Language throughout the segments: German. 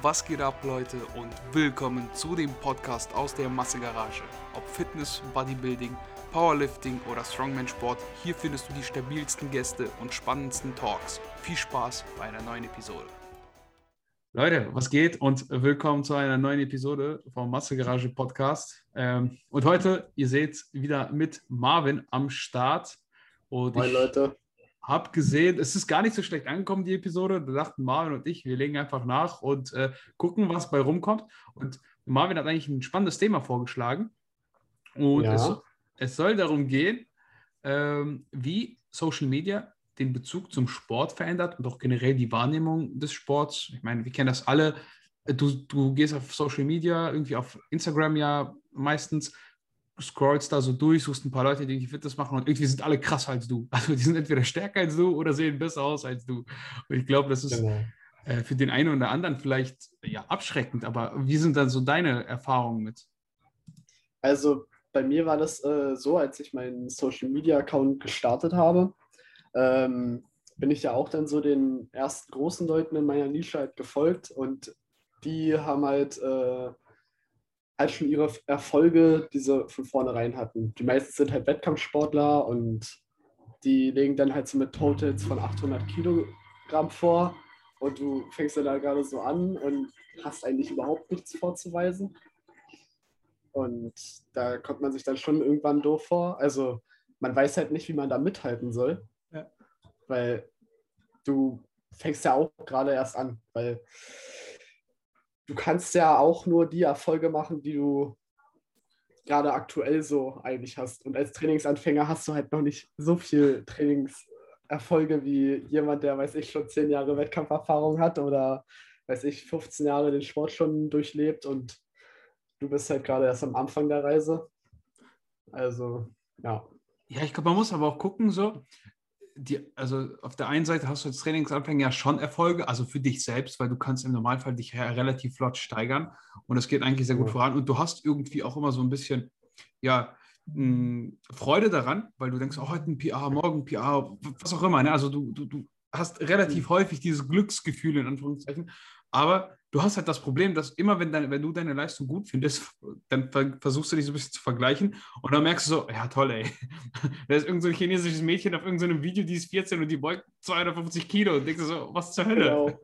Was geht ab, Leute, und willkommen zu dem Podcast aus der Massegarage. Ob Fitness, Bodybuilding, Powerlifting oder Strongman-Sport, hier findest du die stabilsten Gäste und spannendsten Talks. Viel Spaß bei einer neuen Episode. Leute, was geht und willkommen zu einer neuen Episode vom Massegarage Podcast. Ähm, und heute, ihr seht, wieder mit Marvin am Start. Und Moin, Leute habe gesehen, es ist gar nicht so schlecht angekommen, die Episode. Da dachten Marvin und ich, wir legen einfach nach und äh, gucken, was bei rumkommt. Und Marvin hat eigentlich ein spannendes Thema vorgeschlagen. Und ja. es, es, soll darum gehen, ähm, wie Social Media den Bezug zum Sport verändert und auch generell die Wahrnehmung des Sports. Ich meine, wir kennen das alle. Du, du gehst auf Social Media, irgendwie auf Instagram ja meistens scrollst da so durch, suchst ein paar Leute, die die Fitness machen und irgendwie sind alle krasser als du. Also die sind entweder stärker als du oder sehen besser aus als du. Und ich glaube, das ist genau. äh, für den einen oder anderen vielleicht ja abschreckend, aber wie sind dann so deine Erfahrungen mit? Also bei mir war das äh, so, als ich meinen Social Media Account gestartet habe, ähm, bin ich ja auch dann so den ersten großen Leuten in meiner Nische halt gefolgt und die haben halt äh, halt schon ihre Erfolge, die sie von vornherein hatten. Die meisten sind halt Wettkampfsportler und die legen dann halt so mit Totals von 800 Kilogramm vor und du fängst dann da gerade so an und hast eigentlich überhaupt nichts vorzuweisen. Und da kommt man sich dann schon irgendwann doof vor. Also man weiß halt nicht, wie man da mithalten soll. Ja. Weil du fängst ja auch gerade erst an, weil du kannst ja auch nur die Erfolge machen, die du gerade aktuell so eigentlich hast. Und als Trainingsanfänger hast du halt noch nicht so viel Trainingserfolge wie jemand, der, weiß ich, schon zehn Jahre Wettkampferfahrung hat oder, weiß ich, 15 Jahre den Sport schon durchlebt und du bist halt gerade erst am Anfang der Reise. Also, ja. Ja, ich glaube, man muss aber auch gucken, so, die, also auf der einen Seite hast du als Trainingsanfänger ja schon Erfolge, also für dich selbst, weil du kannst im Normalfall dich relativ flott steigern und es geht eigentlich sehr gut ja. voran und du hast irgendwie auch immer so ein bisschen, ja, Freude daran, weil du denkst, oh, heute ein PR, morgen ein PR, was auch immer. Ne? Also du, du, du hast relativ mhm. häufig dieses Glücksgefühl in Anführungszeichen, aber du hast halt das Problem, dass immer, wenn, deine, wenn du deine Leistung gut findest, dann versuchst du dich so ein bisschen zu vergleichen und dann merkst du so, ja toll, ey. da ist irgendein so chinesisches Mädchen auf irgendeinem so Video, die ist 14 und die beugt 250 Kilo und denkst du so, was zur Hölle? Genau.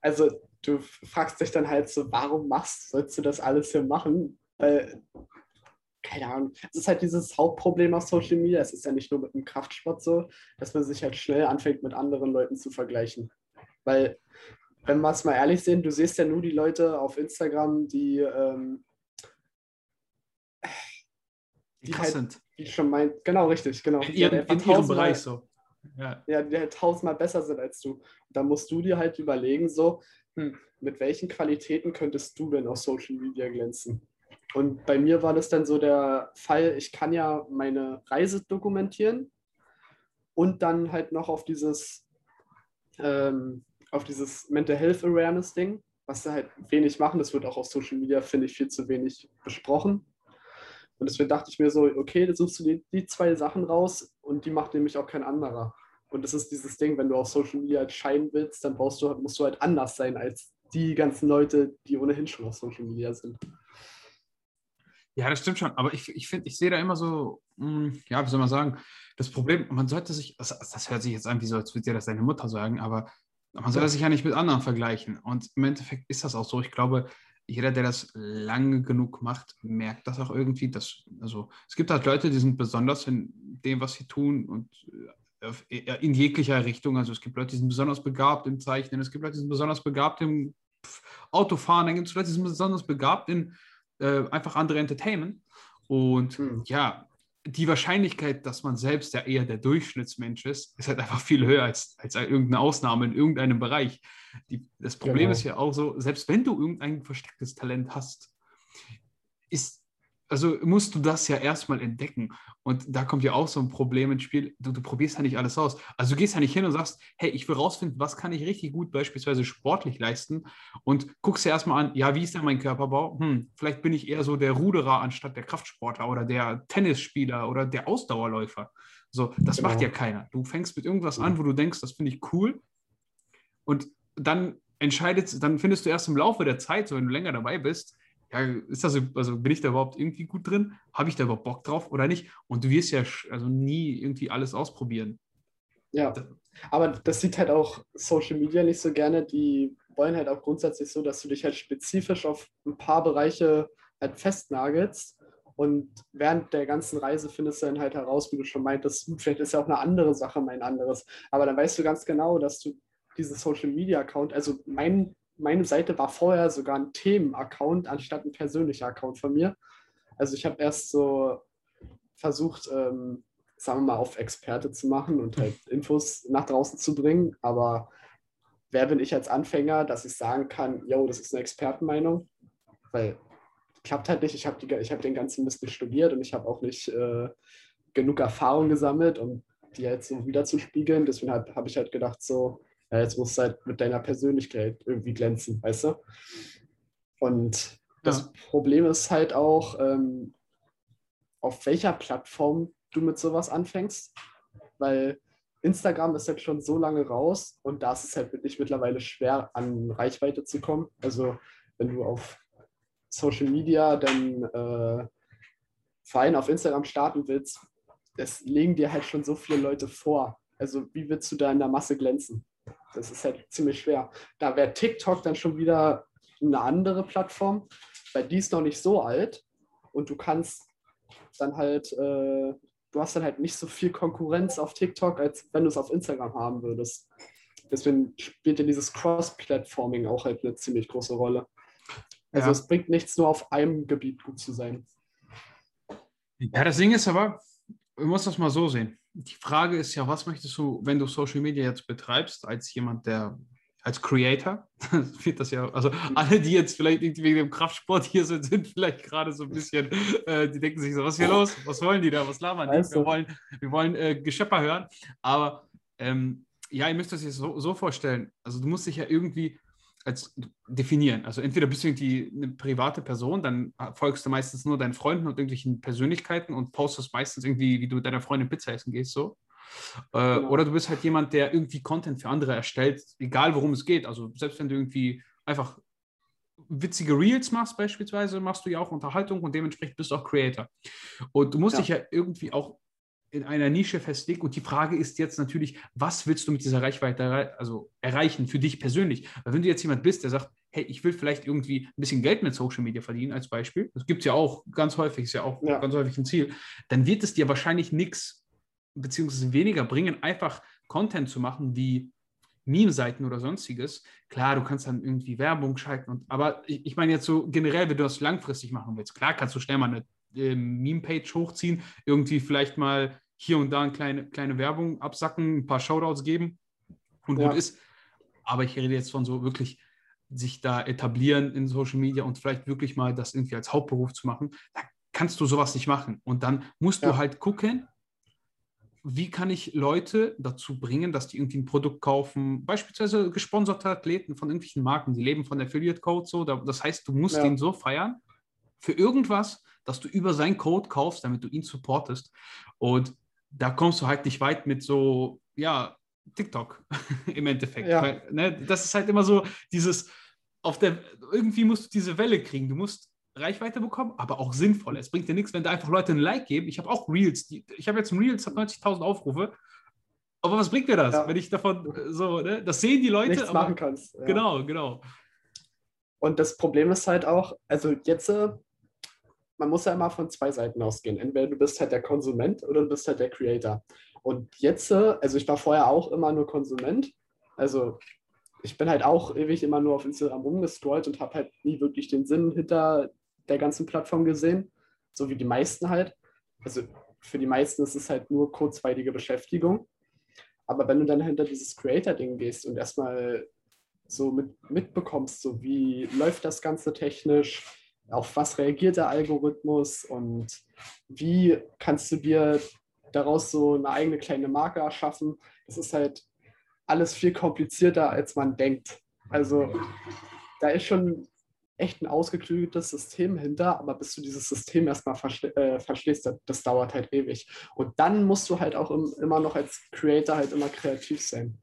Also du fragst dich dann halt so, warum machst, sollst du das alles hier machen? Weil, keine Ahnung, es ist halt dieses Hauptproblem auf Social Media, es ist ja nicht nur mit dem Kraftsport so, dass man sich halt schnell anfängt, mit anderen Leuten zu vergleichen. Weil wenn wir es mal ehrlich sehen, du siehst ja nur die Leute auf Instagram, die, ähm, die, die halt, sind. Die schon meint, genau, richtig, genau. In, ihrem, in ihrem Bereich so. Ja. ja, die halt tausendmal besser sind als du. Und da musst du dir halt überlegen, so, hm, mit welchen Qualitäten könntest du denn auf Social Media glänzen? Und bei mir war das dann so der Fall, ich kann ja meine Reise dokumentieren und dann halt noch auf dieses ähm, auf dieses Mental Health Awareness Ding, was sie halt wenig machen. Das wird auch auf Social Media, finde ich, viel zu wenig besprochen. Und deswegen dachte ich mir so, okay, da suchst du die, die zwei Sachen raus und die macht nämlich auch kein anderer. Und das ist dieses Ding, wenn du auf Social Media halt scheinen willst, dann brauchst du, musst du halt anders sein als die ganzen Leute, die ohnehin schon auf Social Media sind. Ja, das stimmt schon. Aber ich, ich finde, ich sehe da immer so, mh, hm, ja, wie soll man sagen, das Problem, man sollte sich, das, das hört sich jetzt an, wie so, als würde dir das deine Mutter sagen, aber man soll das sich ja nicht mit anderen vergleichen. Und im Endeffekt ist das auch so. Ich glaube, jeder, der das lange genug macht, merkt das auch irgendwie. Dass, also, es gibt halt Leute, die sind besonders in dem, was sie tun und äh, in jeglicher Richtung. Also es gibt Leute, die sind besonders begabt im Zeichnen, es gibt Leute, die sind besonders begabt im Autofahren, dann gibt es Leute, die sind besonders begabt in äh, einfach andere Entertainment. Und mhm. ja, die Wahrscheinlichkeit, dass man selbst ja eher der Durchschnittsmensch ist, ist halt einfach viel höher als, als irgendeine Ausnahme in irgendeinem Bereich. Die, das Problem genau. ist ja auch so, selbst wenn du irgendein verstecktes Talent hast, ist also musst du das ja erstmal entdecken. Und da kommt ja auch so ein Problem ins Spiel. Du, du, probierst ja nicht alles aus. Also du gehst ja nicht hin und sagst, hey, ich will rausfinden, was kann ich richtig gut beispielsweise sportlich leisten und guckst dir erstmal an, ja, wie ist denn mein Körperbau? Hm, vielleicht bin ich eher so der Ruderer anstatt der Kraftsportler oder der Tennisspieler oder der Ausdauerläufer. So, das genau. macht ja keiner. Du fängst mit irgendwas an, wo du denkst, das finde ich cool. Und dann entscheidet, dann findest du erst im Laufe der Zeit, so wenn du länger dabei bist, ja, ist das, also bin ich da überhaupt irgendwie gut drin? Habe ich da überhaupt Bock drauf oder nicht? Und du wirst ja also nie irgendwie alles ausprobieren. Ja, aber das sieht halt auch Social Media nicht so gerne. Die wollen halt auch grundsätzlich so, dass du dich halt spezifisch auf ein paar Bereiche halt festnagelst. Und während der ganzen Reise findest du dann halt heraus, wie du schon meintest, vielleicht ist ja auch eine andere Sache mein anderes. Aber dann weißt du ganz genau, dass du diesen Social Media Account, also mein meine Seite war vorher sogar ein Themen-Account anstatt ein persönlicher Account von mir. Also ich habe erst so versucht, ähm, sagen wir mal, auf Experte zu machen und halt Infos nach draußen zu bringen. Aber wer bin ich als Anfänger, dass ich sagen kann, yo, das ist eine Expertenmeinung? Weil klappt halt nicht. Ich habe hab den ganzen Mist nicht studiert und ich habe auch nicht äh, genug Erfahrung gesammelt, um die halt so wiederzuspiegeln. Deswegen habe hab ich halt gedacht, so, ja, jetzt musst du halt mit deiner Persönlichkeit irgendwie glänzen, weißt du? Und das ja. Problem ist halt auch, ähm, auf welcher Plattform du mit sowas anfängst, weil Instagram ist jetzt schon so lange raus und da ist es halt wirklich mittlerweile schwer, an Reichweite zu kommen. Also wenn du auf Social Media dann äh, Verein auf Instagram starten willst, das legen dir halt schon so viele Leute vor. Also wie willst du da in der Masse glänzen? Das ist halt ziemlich schwer. Da wäre TikTok dann schon wieder eine andere Plattform, weil die ist noch nicht so alt und du kannst dann halt, äh, du hast dann halt nicht so viel Konkurrenz auf TikTok, als wenn du es auf Instagram haben würdest. Deswegen spielt ja dieses Cross-Platforming auch halt eine ziemlich große Rolle. Also ja. es bringt nichts, nur auf einem Gebiet gut zu sein. Ja, das Ding ist aber, du musst das mal so sehen die Frage ist ja, was möchtest du, wenn du Social Media jetzt betreibst, als jemand, der als Creator, wird das ja, also alle, die jetzt vielleicht irgendwie wegen dem Kraftsport hier sind, sind vielleicht gerade so ein bisschen, äh, die denken sich so, was ist hier los? Was wollen die da? Was labern die? Wir wollen, wir wollen äh, Geschöpper hören. Aber ähm, ja, ihr müsst das jetzt so, so vorstellen. Also du musst dich ja irgendwie als definieren. Also entweder bist du irgendwie eine private Person, dann folgst du meistens nur deinen Freunden und irgendwelchen Persönlichkeiten und postest meistens irgendwie, wie du mit deiner Freundin Pizza essen gehst, so. Äh, genau. Oder du bist halt jemand, der irgendwie Content für andere erstellt, egal worum es geht. Also selbst wenn du irgendwie einfach witzige Reels machst, beispielsweise, machst du ja auch Unterhaltung und dementsprechend bist du auch Creator. Und du musst ja. dich ja irgendwie auch in einer Nische festlegt. Und die Frage ist jetzt natürlich, was willst du mit dieser Reichweite also erreichen für dich persönlich? Weil wenn du jetzt jemand bist, der sagt, hey, ich will vielleicht irgendwie ein bisschen Geld mit Social Media verdienen als Beispiel, das gibt es ja auch ganz häufig, ist ja auch ja. ganz häufig ein Ziel, dann wird es dir wahrscheinlich nichts beziehungsweise weniger bringen, einfach Content zu machen wie Meme-Seiten oder sonstiges. Klar, du kannst dann irgendwie Werbung schalten, und, aber ich, ich meine jetzt so generell, wenn du das langfristig machen willst, klar kannst du schnell mal eine äh, Meme-Page hochziehen, irgendwie vielleicht mal hier und da eine kleine, kleine Werbung absacken, ein paar Shoutouts geben und ja. gut ist. Aber ich rede jetzt von so wirklich sich da etablieren in Social Media und vielleicht wirklich mal das irgendwie als Hauptberuf zu machen, da kannst du sowas nicht machen. Und dann musst ja. du halt gucken, wie kann ich Leute dazu bringen, dass die irgendwie ein Produkt kaufen, beispielsweise gesponserte Athleten von irgendwelchen Marken, die leben von Affiliate Code so. Das heißt, du musst ja. den so feiern für irgendwas, dass du über seinen Code kaufst, damit du ihn supportest. Und da kommst du halt nicht weit mit so, ja, TikTok im Endeffekt. Ja. Weil, ne, das ist halt immer so dieses, auf der, irgendwie musst du diese Welle kriegen. Du musst Reichweite bekommen, aber auch sinnvoll. Es bringt dir nichts, wenn da einfach Leute ein Like geben. Ich habe auch Reels. Die, ich habe jetzt ein Reels, hat 90.000 Aufrufe. Aber was bringt mir das, ja. wenn ich davon so, ne, das sehen die Leute. Nichts aber, machen kannst. Ja. Genau, genau. Und das Problem ist halt auch, also jetzt äh, man muss ja immer von zwei Seiten ausgehen. Entweder du bist halt der Konsument oder du bist halt der Creator. Und jetzt, äh, also ich war vorher auch immer nur Konsument. Also ich bin halt auch ewig immer nur auf Instagram rumgescrollt und habe halt nie wirklich den Sinn hinter der ganzen Plattform gesehen. So wie die meisten halt. Also für die meisten ist es halt nur kurzweilige Beschäftigung. Aber wenn du dann hinter dieses Creator-Ding gehst und erstmal so mit, mitbekommst, so wie läuft das Ganze technisch, auf was reagiert der Algorithmus und wie kannst du dir daraus so eine eigene kleine Marke erschaffen. Das ist halt alles viel komplizierter, als man denkt. Also da ist schon echt ein ausgeklügeltes System hinter, aber bis du dieses System erstmal verste äh, verstehst, das, das, dauert halt ewig. Und dann musst du halt auch im, immer noch als Creator halt immer kreativ sein.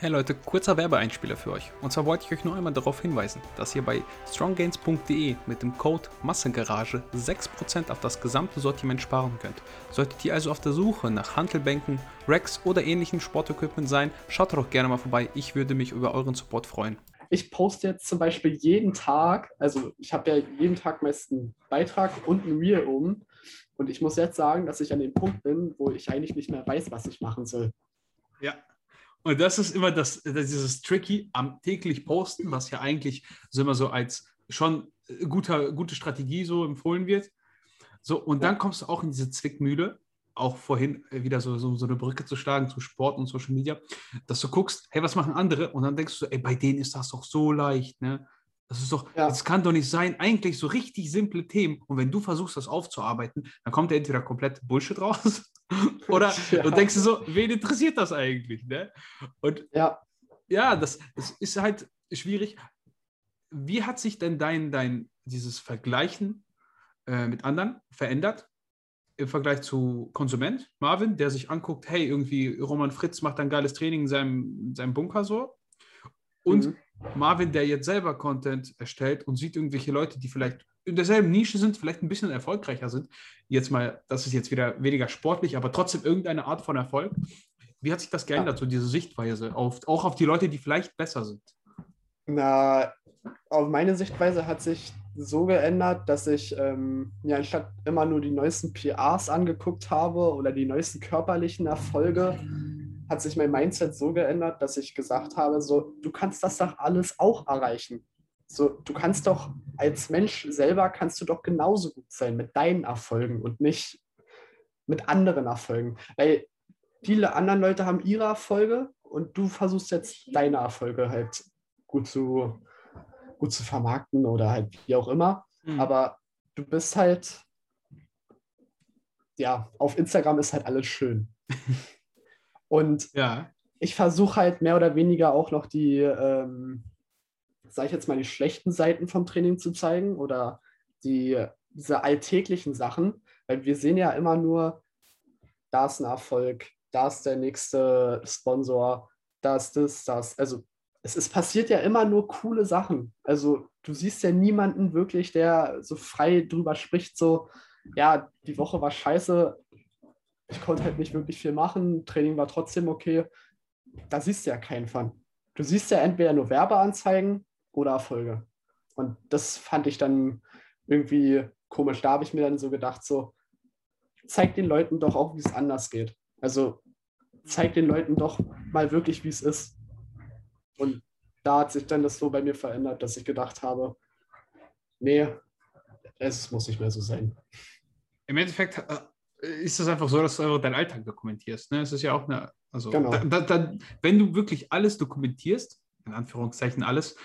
Hey Leute, kurzer Werbeeinspieler für euch. Und zwar wollte ich euch nur einmal darauf hinweisen, dass ihr bei stronggains.de mit dem Code Massengarage 6% auf das gesamte Sortiment sparen könnt. Solltet ihr also auf der Suche nach Handelbänken, Racks oder ähnlichen Sportequipment sein, schaut doch gerne mal vorbei. Ich würde mich über euren Support freuen. Ich poste jetzt zum Beispiel jeden Tag, also ich habe ja jeden Tag meist einen Beitrag und ein Reel oben. Und ich muss jetzt sagen, dass ich an dem Punkt bin, wo ich eigentlich nicht mehr weiß, was ich machen soll. Ja, und das ist immer das, das dieses Tricky am täglich posten, was ja eigentlich so immer so als schon guter, gute Strategie so empfohlen wird. So, und dann kommst du auch in diese Zwickmühle, auch vorhin wieder so, so, so eine Brücke zu schlagen zu Sport und Social Media, dass du guckst, hey, was machen andere? Und dann denkst du, ey, bei denen ist das doch so leicht, ne? Das ist doch, ja. das kann doch nicht sein. Eigentlich so richtig simple Themen. Und wenn du versuchst, das aufzuarbeiten, dann kommt entweder komplett Bullshit raus oder ja. du denkst du so, wen interessiert das eigentlich? Ne? Und ja, ja das, das ist halt schwierig. Wie hat sich denn dein, dein dieses Vergleichen äh, mit anderen verändert im Vergleich zu Konsument, Marvin, der sich anguckt, hey, irgendwie Roman Fritz macht ein geiles Training in seinem, in seinem Bunker so. Und mhm. Marvin, der jetzt selber Content erstellt und sieht irgendwelche Leute, die vielleicht in derselben Nische sind, vielleicht ein bisschen erfolgreicher sind. Jetzt mal, das ist jetzt wieder weniger sportlich, aber trotzdem irgendeine Art von Erfolg. Wie hat sich das geändert, ja. so diese Sichtweise, auf, auch auf die Leute, die vielleicht besser sind? Na, auf meine Sichtweise hat sich so geändert, dass ich ähm, ja anstatt immer nur die neuesten PRs angeguckt habe oder die neuesten körperlichen Erfolge, hat sich mein Mindset so geändert, dass ich gesagt habe, so, du kannst das doch alles auch erreichen. So, du kannst doch als Mensch selber kannst du doch genauso gut sein mit deinen Erfolgen und nicht mit anderen Erfolgen. Weil viele andere Leute haben ihre Erfolge und du versuchst jetzt deine Erfolge halt gut zu, gut zu vermarkten oder halt wie auch immer. Mhm. Aber du bist halt, ja, auf Instagram ist halt alles schön. Und ja. ich versuche halt mehr oder weniger auch noch die, ähm, sage ich jetzt mal, die schlechten Seiten vom Training zu zeigen oder die, diese alltäglichen Sachen, weil wir sehen ja immer nur, da ist ein Erfolg, da ist der nächste Sponsor, da ist das, das. Also es, es passiert ja immer nur coole Sachen. Also du siehst ja niemanden wirklich, der so frei drüber spricht, so, ja, die Woche war scheiße, ich konnte halt nicht wirklich viel machen, Training war trotzdem okay. Da siehst du ja keinen von. Du siehst ja entweder nur Werbeanzeigen oder Erfolge. Und das fand ich dann irgendwie komisch. Da habe ich mir dann so gedacht, so, zeig den Leuten doch auch, wie es anders geht. Also zeig den Leuten doch mal wirklich, wie es ist. Und da hat sich dann das so bei mir verändert, dass ich gedacht habe, nee, es muss nicht mehr so sein. Im Endeffekt äh, ist es einfach so, dass du einfach deinen Alltag dokumentierst. Ne? Es ist ja auch eine, also genau. da, da, wenn du wirklich alles dokumentierst, in Anführungszeichen alles,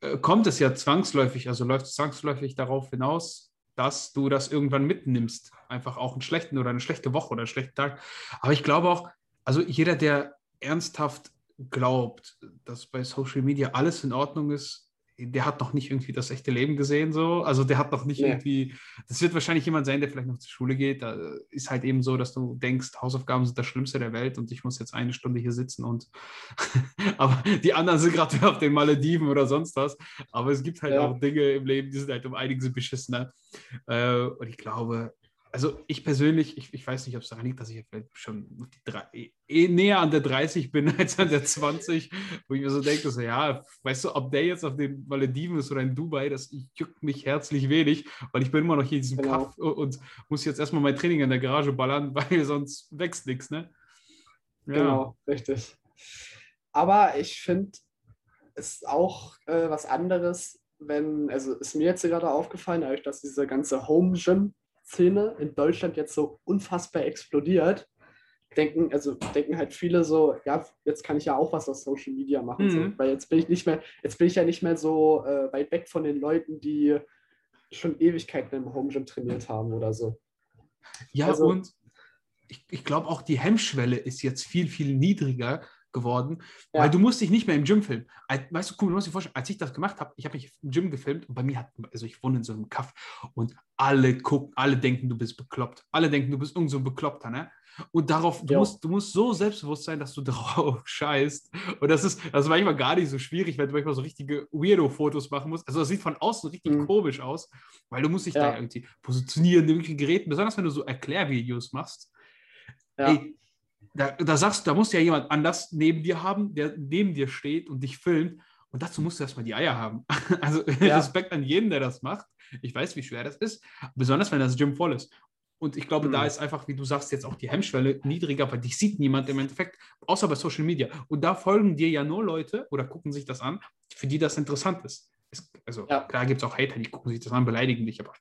äh, kommt es ja zwangsläufig, also läuft es zwangsläufig darauf hinaus, dass du das irgendwann mitnimmst. Einfach auch einen schlechten oder eine schlechte Woche oder einen schlechten Tag. Aber ich glaube auch, also jeder, der ernsthaft glaubt, dass bei Social Media alles in Ordnung ist, der hat noch nicht irgendwie das echte Leben gesehen, so. Also der hat noch nicht ja. irgendwie, das wird wahrscheinlich jemand sein, der vielleicht noch zur Schule geht. Da ist halt eben so, dass du denkst, Hausaufgaben sind das Schlimmste der Welt und ich muss jetzt eine Stunde hier sitzen und aber die anderen sind gerade auf den Malediven oder sonst was. Aber es gibt halt ja. auch Dinge im Leben, die sind halt um einiges beschissener. Äh, und ich glaube, also ich persönlich, ich, ich weiß nicht, ob es daran liegt, dass ich vielleicht schon drei, eh näher an der 30 bin als an der 20, wo ich mir so denke, so, ja, weißt du, ob der jetzt auf den Malediven ist oder in Dubai, das juckt mich herzlich wenig, weil ich bin immer noch hier in diesem genau. Kaff und muss jetzt erstmal mein Training in der Garage ballern, weil sonst wächst nichts, ne? Ja. Genau, richtig. Aber ich finde, es ist auch äh, was anderes, wenn, also ist mir jetzt gerade aufgefallen, dadurch, dass diese ganze Home Gym Szene in Deutschland jetzt so unfassbar explodiert, denken, also denken halt viele so, ja, jetzt kann ich ja auch was auf Social Media machen. Mhm. So, weil jetzt bin ich nicht mehr, jetzt bin ich ja nicht mehr so äh, weit weg von den Leuten, die schon Ewigkeiten im Home Gym trainiert haben oder so. Ja, also, und ich, ich glaube auch die Hemmschwelle ist jetzt viel, viel niedriger, geworden, Ja. weil du musst dich nicht mehr im Gym filmen. Weißt du, cool, du musst dir vorstellen, als ich das gemacht habe, ich habe mich im Gym gefilmt und bei mir hat, also ich wohne in so einem Kaff und alle gucken, alle denken, du bist bekloppt. Alle denken, du bist irgend so ein Bekloppter, ne? Und darauf, du Ja. musst, du musst so selbstbewusst sein, dass du drauf scheißt. Und das ist, das ist manchmal gar nicht so schwierig, wenn du manchmal so richtige Weirdo-Fotos machen musst. Also das sieht von außen richtig Mhm. komisch aus, weil du musst dich Ja. da irgendwie positionieren, in irgendwelchen Geräten, besonders wenn du so Erklärvideos machst. Ja. Ey, da, da sagst du, da muss ja jemand anders neben dir haben, der neben dir steht und dich filmt. Und dazu musst du erstmal die Eier haben. Also Ja. Respekt an jeden, der das macht. Ich weiß, wie schwer das ist, besonders wenn das Gym voll ist. Und ich glaube, da Mhm. ist einfach, wie du sagst, jetzt auch die Hemmschwelle niedriger, weil dich sieht niemand im Endeffekt, außer bei Social Media. Und da folgen dir ja nur Leute oder gucken sich das an, für die das interessant ist. Es, also Ja. klar gibt es auch Hater, die gucken sich das an, beleidigen dich, aber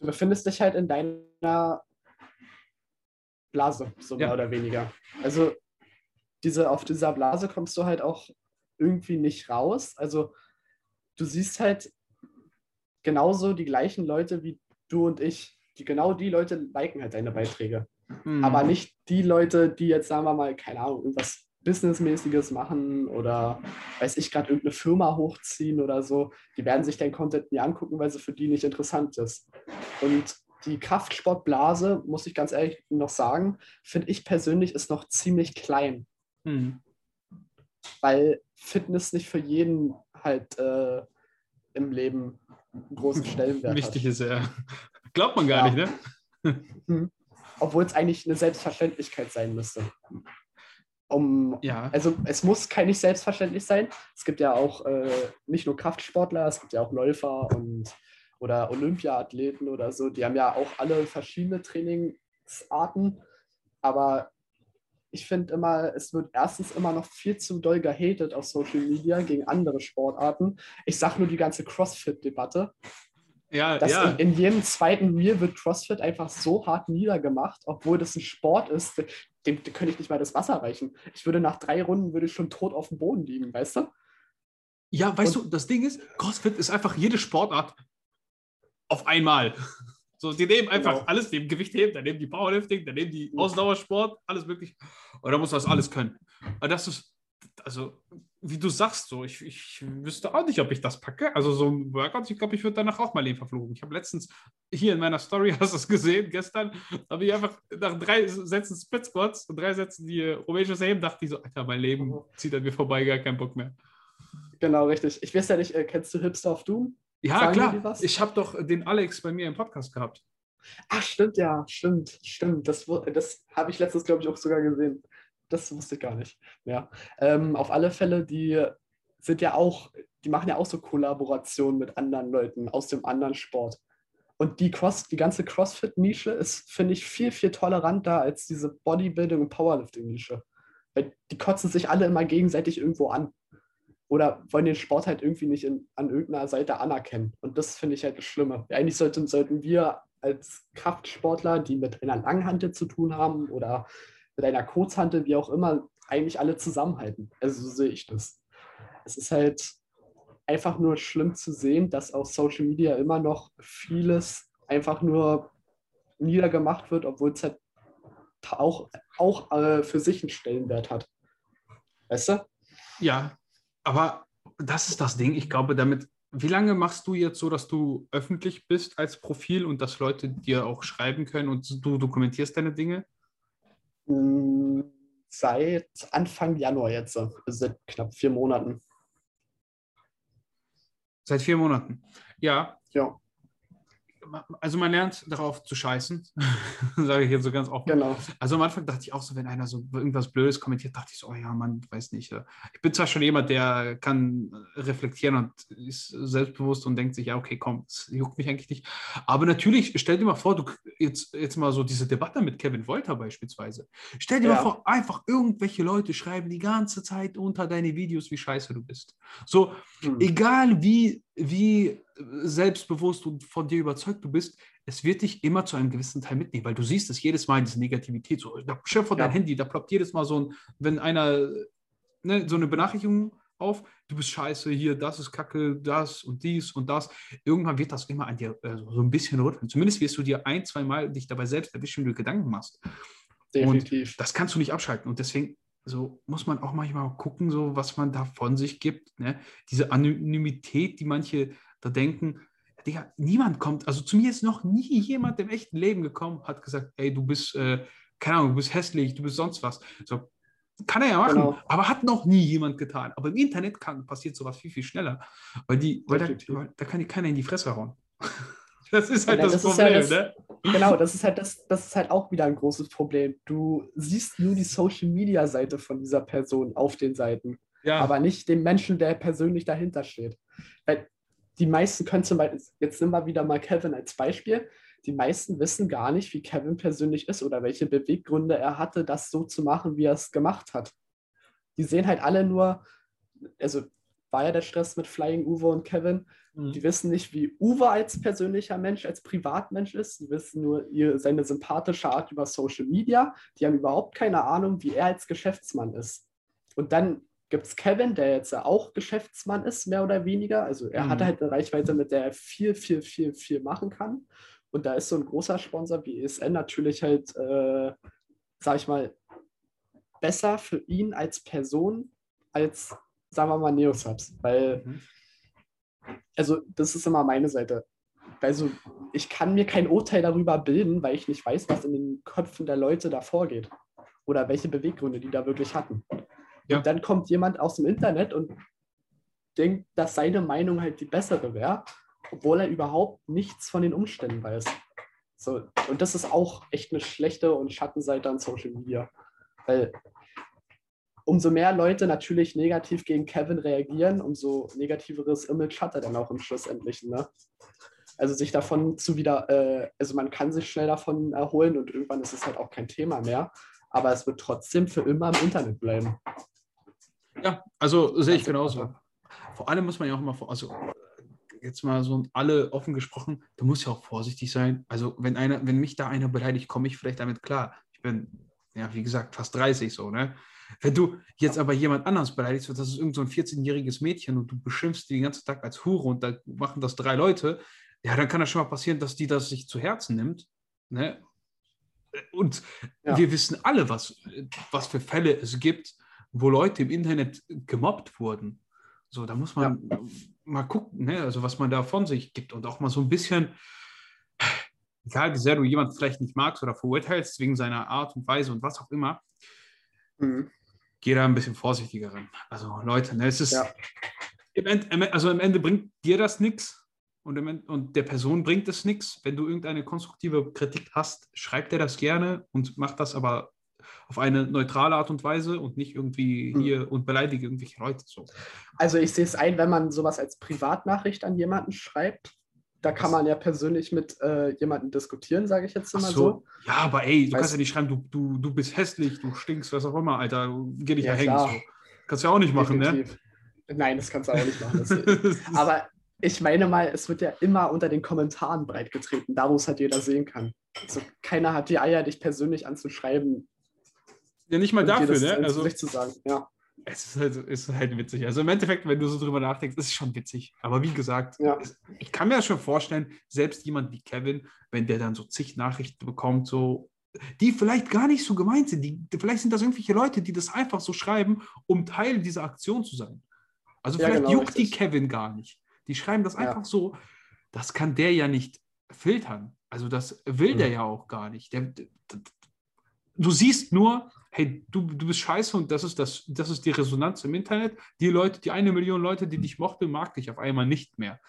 Du befindest dich halt in deiner Blase, so Ja. mehr oder weniger. Also diese, auf dieser Blase kommst du halt auch irgendwie nicht raus. Also du siehst halt genauso die gleichen Leute wie du und ich. Die, genau die Leute liken halt deine Beiträge. Hm. Aber nicht die Leute, die jetzt, sagen wir mal, keine Ahnung, irgendwas Businessmäßiges machen oder weiß ich, gerade irgendeine Firma hochziehen oder so. Die werden sich dein Content nie angucken, weil sie für die nicht interessant ist. Und die Kraftsportblase, muss ich ganz ehrlich noch sagen, finde ich persönlich ist noch ziemlich klein, Hm. weil Fitness nicht für jeden halt äh, im Leben einen großen Stellenwert Wichtig hat. ist ja. Glaubt man gar Ja. nicht, ne? Obwohl es eigentlich eine Selbstverständlichkeit sein müsste. Um, Ja. Also es muss kein nicht selbstverständlich sein. Es gibt ja auch äh, nicht nur Kraftsportler, es gibt ja auch Läufer und oder Olympiaathleten oder so. Die haben ja auch alle verschiedene Trainingsarten. Aber ich finde immer, es wird erstens immer noch viel zu doll gehatet auf Social Media gegen andere Sportarten. Ich sage nur die ganze CrossFit-Debatte. Ja, dass ja. in, in jedem zweiten Reel wird CrossFit einfach so hart niedergemacht, obwohl das ein Sport ist, dem, dem könnte ich nicht mal das Wasser reichen. Ich würde nach drei Runden würde ich schon tot auf dem Boden liegen, weißt du? Ja, weißt Und- du, das Ding ist, CrossFit ist einfach jede Sportart auf einmal. So, die nehmen einfach Genau. alles, nehmen Gewicht heben, dann nehmen die Powerlifting, dann nehmen die Ausdauersport, alles möglich. Und da muss das alles können. Aber das ist, also, wie du sagst, so, ich, ich wüsste auch nicht, ob ich das packe. Also, so ein Workout, ich glaube, ich würde danach auch mal Leben verfluchen. Ich habe letztens hier in meiner Story, hast du es gesehen, gestern, habe ich einfach nach drei Sätzen Split Squats und drei Sätzen die rumänisches Heben, dachte ich so, Alter, mein Leben Mhm. zieht an mir vorbei, gar keinen Bock mehr. Genau, richtig. Ich weiß ja nicht, äh, kennst du Hipster of Doom? Ja, Sagen klar. Ich habe doch den Alex bei mir im Podcast gehabt. Ach, stimmt, ja, stimmt, stimmt. Das, das habe ich letztens, glaube ich, auch sogar gesehen. Das wusste ich gar nicht. Ja. Ähm, auf alle Fälle, die sind ja auch, die machen ja auch so Kollaborationen mit anderen Leuten aus dem anderen Sport. Und die, Cross, die ganze CrossFit-Nische ist, finde ich, viel, viel toleranter als diese Bodybuilding- und Powerlifting-Nische. Weil die kotzen sich alle immer gegenseitig irgendwo an. Oder wollen den Sport halt irgendwie nicht in, an irgendeiner Seite anerkennen. Und das finde ich halt das Schlimme. Eigentlich sollten, sollten wir als Kraftsportler, die mit einer Langhantel zu tun haben oder mit einer Kurzhantel, wie auch immer, eigentlich alle zusammenhalten. Also so sehe ich das. Es ist halt einfach nur schlimm zu sehen, dass auf Social Media immer noch vieles einfach nur niedergemacht wird, obwohl es halt auch, auch äh, für sich einen Stellenwert hat. Weißt du? Ja, aber das ist das Ding. Ich glaube, damit, wie lange machst du jetzt so, dass du öffentlich bist als Profil und dass Leute dir auch schreiben können und du dokumentierst deine Dinge? Mm, Seit Anfang Januar jetzt, seit knapp vier Monaten. Seit vier Monaten. Ja, Ja, also man lernt darauf zu scheißen, sage ich jetzt so ganz offen. genau. Also am Anfang dachte ich auch so, wenn einer so irgendwas Blödes kommentiert, dachte ich so, oh ja, Mann, weiß nicht. Ich bin zwar schon jemand, der kann reflektieren und ist selbstbewusst und denkt sich, ja, okay, komm, das juckt mich eigentlich nicht. Aber natürlich, stell dir mal vor, du jetzt, jetzt mal so diese Debatte mit Kevin Wolter beispielsweise. Stell dir Ja. mal vor, einfach irgendwelche Leute schreiben die ganze Zeit unter deine Videos, wie scheiße du bist. So, Hm. egal wie, wie selbstbewusst und von dir überzeugt du bist, es wird dich immer zu einem gewissen Teil mitnehmen, weil du siehst es jedes Mal, diese Negativität. So, da, stell dir vor dein Ja. Handy, da ploppt jedes Mal so ein, wenn einer, ne, so eine Benachrichtigung auf, du bist scheiße, hier, das ist Kacke, das und dies und das. Irgendwann wird das immer an dir äh, so ein bisschen rütteln. Zumindest wirst du dir ein, zwei Mal dich dabei selbst erwischen, wenn du Gedanken machst. Definitiv. Und das kannst du nicht abschalten. Und deswegen so muss man auch manchmal gucken, so was man da von sich gibt. Ne? Diese Anonymität, die manche da denken, Digga, niemand kommt, also zu mir ist noch nie jemand im echten Leben gekommen, hat gesagt, ey, du bist, äh, keine Ahnung, du bist hässlich, du bist sonst was. So, kann er ja machen, Genau. aber hat noch nie jemand getan. Aber im Internet kann, passiert sowas viel, viel schneller, weil, die, weil, da, weil da kann dir keiner in die Fresse hauen. Das ist halt Ja, das, das ist ja Problem, das- ne? Genau, das ist halt das, das ist halt auch wieder ein großes Problem. Du siehst nur die Social Media Seite von dieser Person auf den Seiten, Ja, aber nicht den Menschen, der persönlich dahinter steht. Weil die meisten können zum Beispiel, jetzt nehmen wir wieder mal Kevin als Beispiel. Die meisten wissen gar nicht, wie Kevin persönlich ist oder welche Beweggründe er hatte, das so zu machen, wie er es gemacht hat. Die sehen halt alle nur, also war ja der Stress mit Flying Uwe und Kevin, Mhm. die wissen nicht, wie Uwe als persönlicher Mensch, als Privatmensch ist. Die wissen nur ihr, seine sympathische Art über Social Media. Die haben überhaupt keine Ahnung, wie er als Geschäftsmann ist. Und dann gibt es Kevin, der jetzt ja auch Geschäftsmann ist, mehr oder weniger. Also er Mhm. hat halt eine Reichweite, mit der er viel, viel, viel, viel machen kann. Und da ist so ein großer Sponsor wie ESN natürlich halt, äh, sag ich mal, besser für ihn als Person als, sagen wir mal, Neosubs. Weil Mhm. also das ist immer meine Seite. Also ich kann mir kein Urteil darüber bilden, weil ich nicht weiß, was in den Köpfen der Leute da vorgeht. Oder welche Beweggründe die da wirklich hatten. Ja. Und dann kommt jemand aus dem Internet und denkt, dass seine Meinung halt die bessere wäre, obwohl er überhaupt nichts von den Umständen weiß. So, und das ist auch echt eine schlechte und Schattenseite an Social Media. Weil umso mehr Leute natürlich negativ gegen Kevin reagieren, umso negativeres Image hat er dann auch im Schlussendlichen. Ne? Also sich davon zu wieder, äh, also man kann sich schnell davon erholen und irgendwann ist es halt auch kein Thema mehr, aber es wird trotzdem für immer im Internet bleiben. Ja, also sehe ich Ganz genauso. Vor allem muss man ja auch immer, vor- also jetzt mal so alle offen gesprochen, du musst ja auch vorsichtig sein. Also wenn einer, wenn mich da einer beleidigt, komme ich vielleicht damit klar. Ich bin, ja, wie gesagt, fast 30 so, ne? Wenn du jetzt aber jemand anders beleidigst, das ist irgend so ein 14-jähriges Mädchen und du beschimpfst die den ganzen Tag als Hure und da machen das drei Leute, ja, dann kann das schon mal passieren, dass die das sich zu Herzen nimmt. Ne? Und Ja. wir wissen alle, was, was für Fälle es gibt, wo Leute im Internet gemobbt wurden. So, da muss man mal gucken, ne? also was man da von sich gibt und auch mal so ein bisschen, egal wie sehr du jemanden vielleicht nicht magst oder verurteilst, wegen seiner Art und Weise und was auch immer, Mhm. Geh da ein bisschen vorsichtiger ran. Also Leute, ne, es ist, Ja. im Ende, im- also am Ende bringt dir das nichts und, im und der Person bringt es nichts. Wenn du irgendeine konstruktive Kritik hast, schreib dir das gerne und mach das aber auf eine neutrale Art und Weise und nicht irgendwie Mhm. hier und beleidige irgendwelche Leute so. Also ich sehe es ein, wenn man sowas als Privatnachricht an jemanden schreibt, da kann man ja persönlich mit äh, jemandem diskutieren, sage ich jetzt immer so. so. Ja, aber ey, du Weißt- kannst ja nicht schreiben, du, du, du bist hässlich, du stinkst, was auch immer, Alter. Geh dich Ja, ja, hängen. So. Kannst du ja auch nicht machen, ne? Definitiv. Nein, das kannst du auch nicht machen. Aber ich meine mal, es wird ja immer unter den Kommentaren breitgetreten, da wo es halt jeder sehen kann. Also keiner hat die Eier, dich persönlich anzuschreiben ja, nicht mal dafür, ne? Also, zu sagen. Ja, es ist halt, ist halt witzig. Also im Endeffekt, wenn du so drüber nachdenkst, ist es schon witzig. Aber wie gesagt, Ja. es, ich kann mir das schon vorstellen, selbst jemand wie Kevin, wenn der dann so zig Nachrichten bekommt, so, die vielleicht gar nicht so gemeint sind, die, vielleicht sind das irgendwelche Leute, die das einfach so schreiben, um Teil dieser Aktion zu sein. Also Ja, vielleicht genau, juckt die richtig. Kevin gar nicht. Die schreiben das Ja. einfach so, das kann der ja nicht filtern. Also das will der Mhm. ja auch gar nicht. Der, d- d- du siehst nur, hey, du, du bist scheiße und das ist, das, das ist die Resonanz im Internet. Die Leute, die eine Million Leute, die dich mochten, mag dich auf einmal nicht mehr.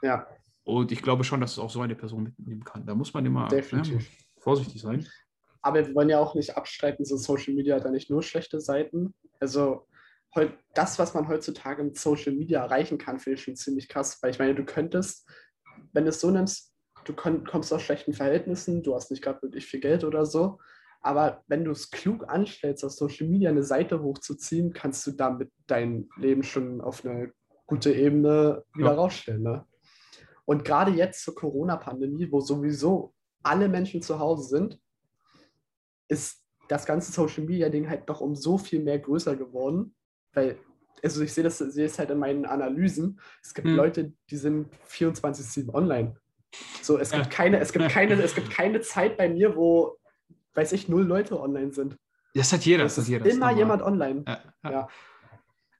ja, Und ich glaube schon, dass es auch so eine Person mitnehmen kann. Da muss man immer ne, vorsichtig sein. Aber wir wollen ja auch nicht abstreiten, so Social Media hat ja nicht nur schlechte Seiten. Also das, was man heutzutage mit Social Media erreichen kann, finde ich schon ziemlich krass. Weil ich meine, du könntest, wenn du es so nimmst, du kommst aus schlechten Verhältnissen, du hast nicht gerade wirklich viel Geld oder so. Aber wenn du es klug anstellst, auf Social Media eine Seite hochzuziehen, kannst du damit dein Leben schon auf eine gute Ebene wieder Ja. rausstellen. Ne? Und gerade jetzt zur Corona-Pandemie, wo sowieso alle Menschen zu Hause sind, ist das ganze Social Media Ding halt doch um so viel mehr größer geworden, weil also ich sehe das sehe es halt in meinen Analysen. Es gibt Hm. Leute, die sind 24/7 online. So, es gibt keine, es gibt keine, es gibt keine Zeit bei mir, wo weiß ich, null Leute online sind. Das hat jeder. Das hat jeder. immer jemand online. Ja, ja. Ja.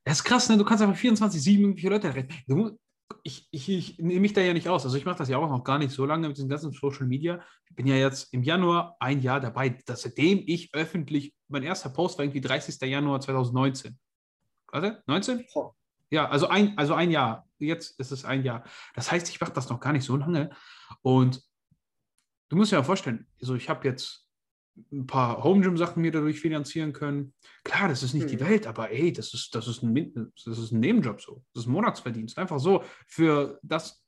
Das ist krass, ne? Du kannst einfach 24-7 irgendwelche Leute erreichen. Ich, ich, ich nehme mich da ja nicht aus. Also ich mache das ja auch noch gar nicht so lange mit diesem ganzen Social Media. Ich bin ja jetzt im Januar ein Jahr dabei, dass seitdem ich öffentlich, mein erster Post war irgendwie 30. Januar 2019. Warte, 19? Boah. Ja, also ein, also ein Jahr. Jetzt ist es ein Jahr. Das heißt, ich mache das noch gar nicht so lange. Und du musst dir ja vorstellen, also ich habe jetzt ein paar Home Gym Sachen mir dadurch finanzieren können. Klar, das ist nicht die Mhm. Welt, aber ey, das ist, das ist ein, das ist ein Nebenjob so. Das ist ein Monatsverdienst. Einfach so, für das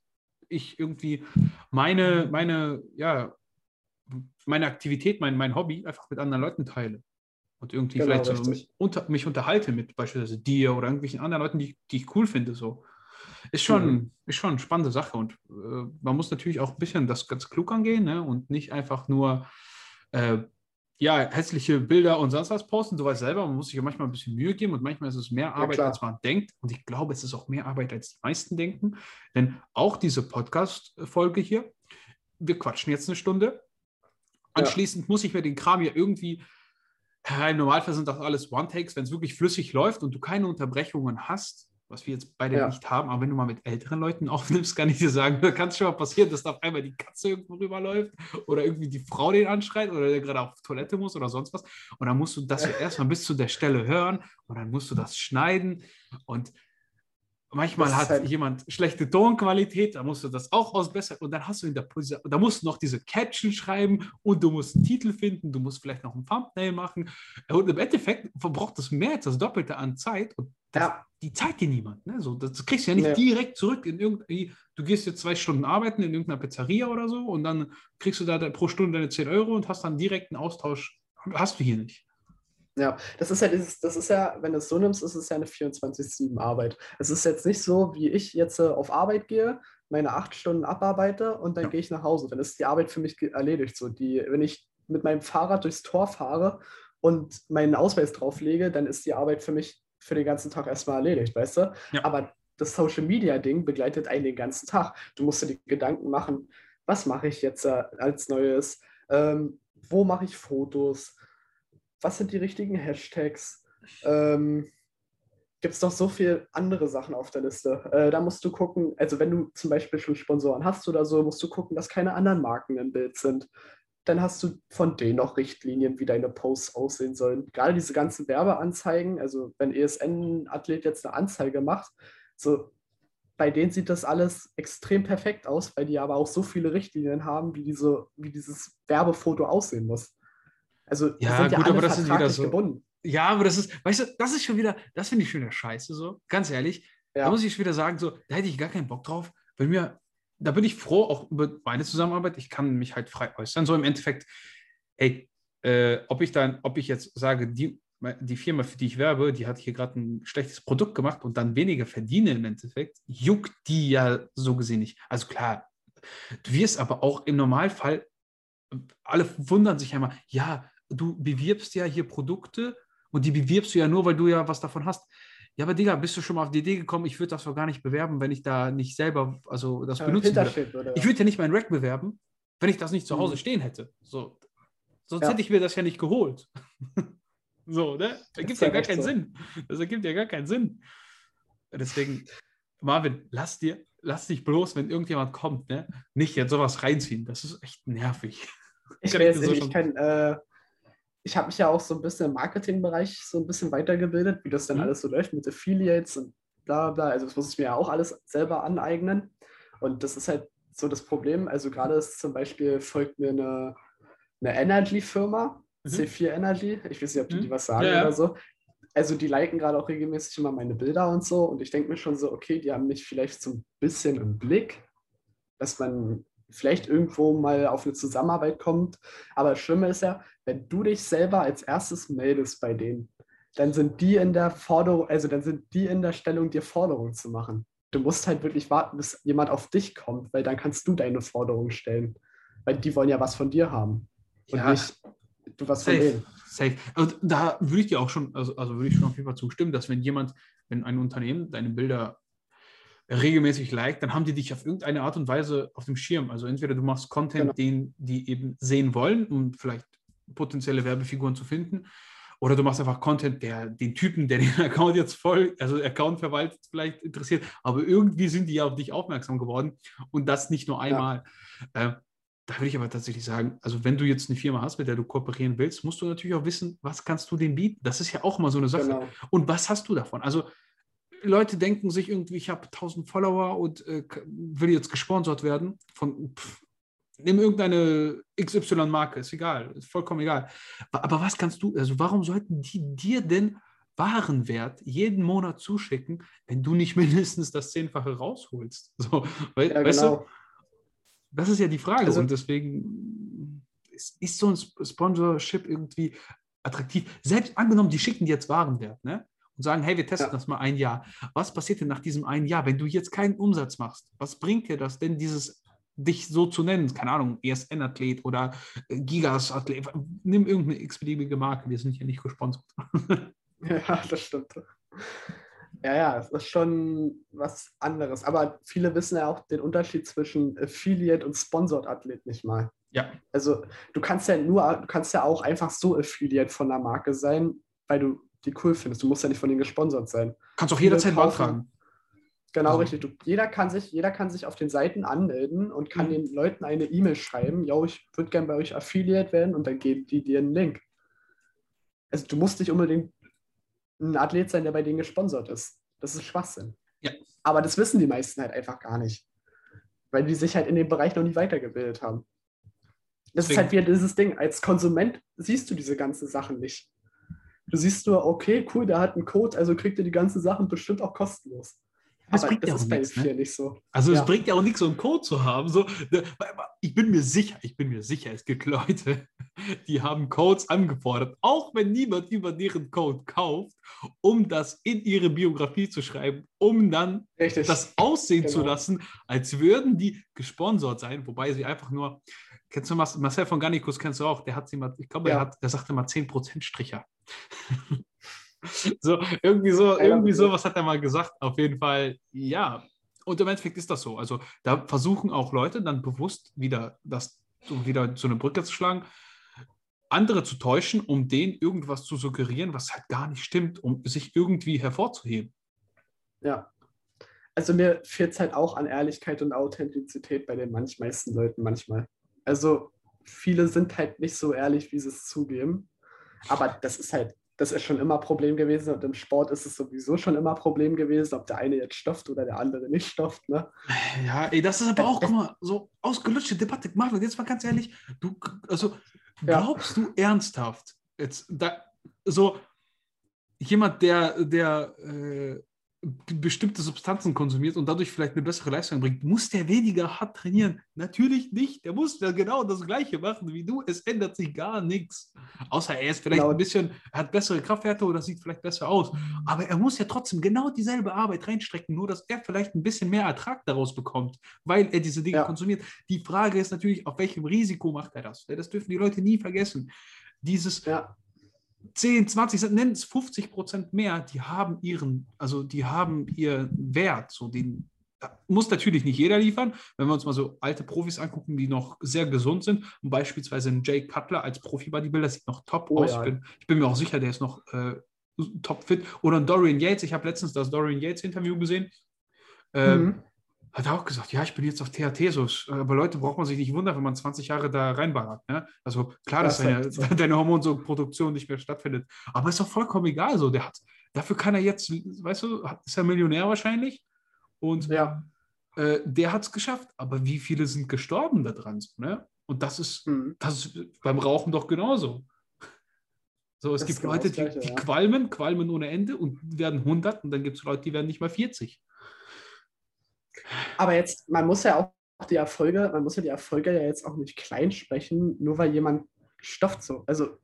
ich irgendwie meine, meine, ja, meine Aktivität, mein, mein Hobby einfach mit anderen Leuten teile. Und irgendwie Genau, vielleicht so mit, unter, mich unterhalte mit beispielsweise dir oder irgendwelchen anderen Leuten, die, die ich cool finde. So. Ist schon, Mhm. ist schon eine spannende Sache. Und äh, man muss natürlich auch ein bisschen das ganz klug angehen ne? und nicht einfach nur äh, ja, hässliche Bilder und sonst was posten. Du weißt selber, man muss sich ja manchmal ein bisschen Mühe geben und manchmal ist es mehr Arbeit, klar. als man denkt. Und ich glaube, es ist auch mehr Arbeit, als die meisten denken. Denn auch diese Podcast-Folge hier, wir quatschen jetzt eine Stunde. Ja. Anschließend muss ich mir den Kram ja irgendwie, ja, im Normalfall sind das alles One-Takes, wenn es wirklich flüssig läuft und du keine Unterbrechungen hast, was wir jetzt beide Ja. nicht haben, aber wenn du mal mit älteren Leuten aufnimmst, kann ich dir sagen, da kann es schon mal passieren, dass da auf einmal die Katze irgendwo rüberläuft oder irgendwie die Frau den anschreit oder der gerade auf Toilette muss oder sonst was. Und dann musst du das ja erstmal bis zu der Stelle hören und dann musst du das schneiden und Manchmal hat halt- jemand schlechte Tonqualität, da musst du das auch ausbessern und dann hast du in der Position, da musst du noch diese Caption schreiben und du musst einen Titel finden, du musst vielleicht noch ein Thumbnail machen und im Endeffekt verbraucht das mehr als das Doppelte an Zeit und das, Ja. die zahlt dir niemand. Ne? So, das kriegst du ja nicht Nee. direkt zurück in irgendwie, du gehst jetzt zwei Stunden arbeiten in irgendeiner Pizzeria oder so und dann kriegst du da pro Stunde deine 10 Euro und hast dann direkten Austausch. Hast du hier nicht. Ja, das ist ja dieses, das ist ja, wenn du es so nimmst, ist es ja eine 24-7-Arbeit. Es ist jetzt nicht so, wie ich jetzt äh, auf Arbeit gehe, meine acht Stunden abarbeite und dann Ja. gehe ich nach Hause. Dann ist die Arbeit für mich erledigt. So die, wenn ich mit meinem Fahrrad durchs Tor fahre und meinen Ausweis drauflege, dann ist die Arbeit für mich für den ganzen Tag erstmal erledigt, weißt du? Ja. Aber das Social Media Ding begleitet einen den ganzen Tag. Du musst dir die Gedanken machen, was mache ich jetzt äh, als Neues? Ähm, wo mache ich Fotos? Was sind die richtigen Hashtags? Ähm, Gibt es noch so viele andere Sachen auf der Liste? Äh, da musst du gucken, also wenn du zum Beispiel schon Sponsoren hast oder so, musst du gucken, dass keine anderen Marken im Bild sind. Dann hast du von denen noch Richtlinien, wie deine Posts aussehen sollen. Gerade diese ganzen Werbeanzeigen, also wenn ESN-Athlet jetzt eine Anzeige macht, so bei denen sieht das alles extrem perfekt aus, weil die aber auch so viele Richtlinien haben, wie, diese, wie dieses Werbefoto aussehen muss. Also Ja, sind ja gut, alle aber das ist wieder so- gebunden. Ja, aber das ist, weißt du, das ist schon wieder, das finde ich schon wieder scheiße, so, ganz ehrlich. Ja. Da muss ich schon wieder sagen, so, da hätte ich gar keinen Bock drauf, weil mir, da bin ich froh, auch über meine Zusammenarbeit, ich kann mich halt frei äußern. So im Endeffekt, hey, äh, ob ich dann, ob ich jetzt sage, die, die Firma, für die ich werbe, die hat hier gerade ein schlechtes Produkt gemacht und dann weniger verdiene im Endeffekt, juckt die ja so gesehen nicht. Also klar, du wirst aber auch im Normalfall, alle wundern sich immer, ja, du bewirbst ja hier Produkte und die bewirbst du ja nur, weil du ja was davon hast. Ja, aber Digga, bist du schon mal auf die Idee gekommen, ich würde das doch gar nicht bewerben, wenn ich da nicht selber, also das äh, benutzen würde. Ich würde ja nicht meinen Rack bewerben, wenn ich das nicht zu Hause Mhm. stehen hätte. So, sonst Ja. hätte ich mir das ja nicht geholt. so, ne? Das ergibt ist ja ja gar keinen so. Sinn. Das ergibt ja gar keinen Sinn. Deswegen, Marvin, lass dir, lass dich bloß, wenn irgendjemand kommt, ne, nicht jetzt sowas reinziehen. Das ist echt nervig. Ich ich so ich kann, äh, ich habe mich ja auch so ein bisschen im Marketingbereich so ein bisschen weitergebildet, wie das dann Mhm. alles so läuft mit Affiliates und bla bla. Also das muss ich mir ja auch alles selber aneignen. Und das ist halt so das Problem. Also gerade ist zum Beispiel folgt mir eine, eine Energy-Firma, Mhm. C4 Energy. Ich weiß nicht, ob die, Mhm. die was sagen Ja, oder so. Also die liken gerade auch regelmäßig immer meine Bilder und so. Und ich denke mir schon so, okay, die haben mich vielleicht so ein bisschen im Blick, dass man vielleicht irgendwo mal auf eine Zusammenarbeit kommt. Aber das Schlimme ist ja, wenn du dich selber als erstes meldest bei denen, dann sind die in der Forderung, also dann sind die in der Stellung, dir Forderungen zu machen. Du musst halt wirklich warten, bis jemand auf dich kommt, weil dann kannst du deine Forderungen stellen. Weil die wollen ja was von dir haben. Und Ja. nicht du was von Safe, denen. safe. Und da würde ich dir auch schon, also, also würde ich schon auf jeden Fall zustimmen, dass wenn jemand, wenn ein Unternehmen deine Bilder regelmäßig liked, dann haben die dich auf irgendeine Art und Weise auf dem Schirm. Also entweder du machst Content, Genau. den die eben sehen wollen und vielleicht potenzielle Werbefiguren zu finden. Oder du machst einfach Content, der den Typen, der den Account jetzt voll, also Account verwaltet, vielleicht interessiert. Aber irgendwie sind die ja auf dich aufmerksam geworden und das nicht nur einmal. Ja. Äh, da würde ich aber tatsächlich sagen, also wenn du jetzt eine Firma hast, mit der du kooperieren willst, musst du natürlich auch wissen, was kannst du denen bieten. Das ist ja auch immer so eine Sache. Genau. Und was hast du davon? Also Leute denken sich irgendwie, ich habe 1000 Follower und äh, will jetzt gesponsert werden von pff, nimm irgendeine XY-Marke, ist egal, ist vollkommen egal. Aber was kannst du, also warum sollten die dir denn Warenwert jeden Monat zuschicken, wenn du nicht mindestens das Zehnfache rausholst? So, weil, ja, weißt genau. du, das ist ja die Frage. Also, und deswegen ist, ist so ein Sponsorship irgendwie attraktiv. Selbst angenommen, die schicken dir jetzt Warenwert, ne? Und sagen, hey, wir testen ja. das mal ein Jahr. Was passiert denn nach diesem einen Jahr, wenn du jetzt keinen Umsatz machst? Was bringt dir das denn, dieses dich so zu nennen? Keine Ahnung, ESN-Athlet oder Gigas-Athlet. Nimm irgendeine x-beliebige Marke, wir sind hier nicht gesponsert. ja, das stimmt. Ja, ja, es ist schon was anderes. Aber viele wissen ja auch den Unterschied zwischen Affiliate und Sponsored Athlet nicht mal. Ja. Also du kannst ja nur, du kannst ja auch einfach so Affiliate von der Marke sein, weil du die cool findest. Du musst ja nicht von denen gesponsert sein. Kannst auch jederzeit beantragen. Genau, also. richtig. Du, jeder, kann sich, jeder kann sich auf den Seiten anmelden und kann mhm. den Leuten eine E-Mail schreiben, yo, ich würde gerne bei euch Affiliate werden und dann geben die dir einen Link. Also du musst nicht unbedingt ein Athlet sein, der bei denen gesponsert ist. Das ist Schwachsinn. Ja. Aber das wissen die meisten halt einfach gar nicht. Weil die sich halt in dem Bereich noch nie weitergebildet haben. Das Deswegen. ist halt wieder dieses Ding. Als Konsument siehst du diese ganzen Sachen nicht. Du siehst nur, okay, cool, der hat einen Code, also kriegt er die ganzen Sachen bestimmt auch kostenlos. Das bringt ja auch nichts. Ne? Nicht so. Also ja. es bringt ja auch nichts, so einen Code zu haben. So, ich bin mir sicher, ich bin mir sicher, es gibt Leute, die haben Codes angefordert, auch wenn niemand über deren Code kauft, um das in ihre Biografie zu schreiben, um dann Richtig. das aussehen genau. zu lassen, als würden die gesponsert sein, wobei sie einfach nur, kennst du Marcel von Garnicus, kennst du auch, der hat sie mal, ich glaube, ja. er, hat, der sagte mal 10% Stricher. so, irgendwie so, irgendwie so, was hat er mal gesagt? Auf jeden Fall, ja. Und im Endeffekt ist das so. Also da versuchen auch Leute dann bewusst wieder das wieder so eine Brücke zu schlagen, andere zu täuschen, um denen irgendwas zu suggerieren, was halt gar nicht stimmt, um sich irgendwie hervorzuheben. Ja. Also mir fehlt es halt auch an Ehrlichkeit und Authentizität bei den manch meisten Leuten manchmal. Also viele sind halt nicht so ehrlich, wie sie es zugeben. Aber das ist halt das ist schon immer Problem gewesen und im Sport ist es sowieso schon immer Problem gewesen, ob der eine jetzt stofft oder der andere nicht stofft. Ne? Ja, ey, das ist aber auch, guck mal, so ausgelutschte Debatte. Marvin, jetzt mal ganz ehrlich, du, also glaubst ja. du ernsthaft, jetzt da, so jemand, der, der äh, bestimmte Substanzen konsumiert und dadurch vielleicht eine bessere Leistung bringt, muss der weniger hart trainieren? Natürlich nicht. Der muss ja genau das Gleiche machen wie du. Es ändert sich gar nichts. Außer er ist vielleicht genau. ein bisschen, er hat bessere Kraftwerte oder sieht vielleicht besser aus. Aber er muss ja trotzdem genau dieselbe Arbeit reinstrecken, nur dass er vielleicht ein bisschen mehr Ertrag daraus bekommt, weil er diese Dinge ja. konsumiert. Die Frage ist natürlich, auf welchem Risiko macht er das? Das dürfen die Leute nie vergessen. Dieses, ja. 10, 20, nennen es 50 Prozent mehr, die haben ihren, also die haben ihren Wert. So den muss natürlich nicht jeder liefern. Wenn wir uns mal so alte Profis angucken, die noch sehr gesund sind, und beispielsweise ein Jay Cutler als Profi-Bodybuilder sieht noch top oh, aus. Ja. Ich, bin, ich, bin, mir auch sicher, der ist noch äh, top fit. Oder ein Dorian Yates. Ich habe letztens das Dorian Yates-Interview gesehen. Ähm, mhm hat er auch gesagt, ja, ich bin jetzt auf THT, so, aber Leute, braucht man sich nicht wundern, wenn man 20 Jahre da reinballert. Ne? Also klar, dass deine, so. deine Hormonproduktion nicht mehr stattfindet. Aber ist doch vollkommen egal. So, der hat, dafür kann er jetzt, weißt du, ist er Millionär wahrscheinlich. Und ja. äh, der hat es geschafft. Aber wie viele sind gestorben daran? So, ne? Und das ist, mhm. das ist beim Rauchen doch genauso. So, es das gibt genau Leute, die, die ja. qualmen, qualmen ohne Ende und werden 100 und dann gibt es Leute, die werden nicht mal 40. Aber jetzt, man muss ja auch die Erfolge, man muss ja die Erfolge ja jetzt auch nicht klein sprechen, nur weil jemand stofft so. Also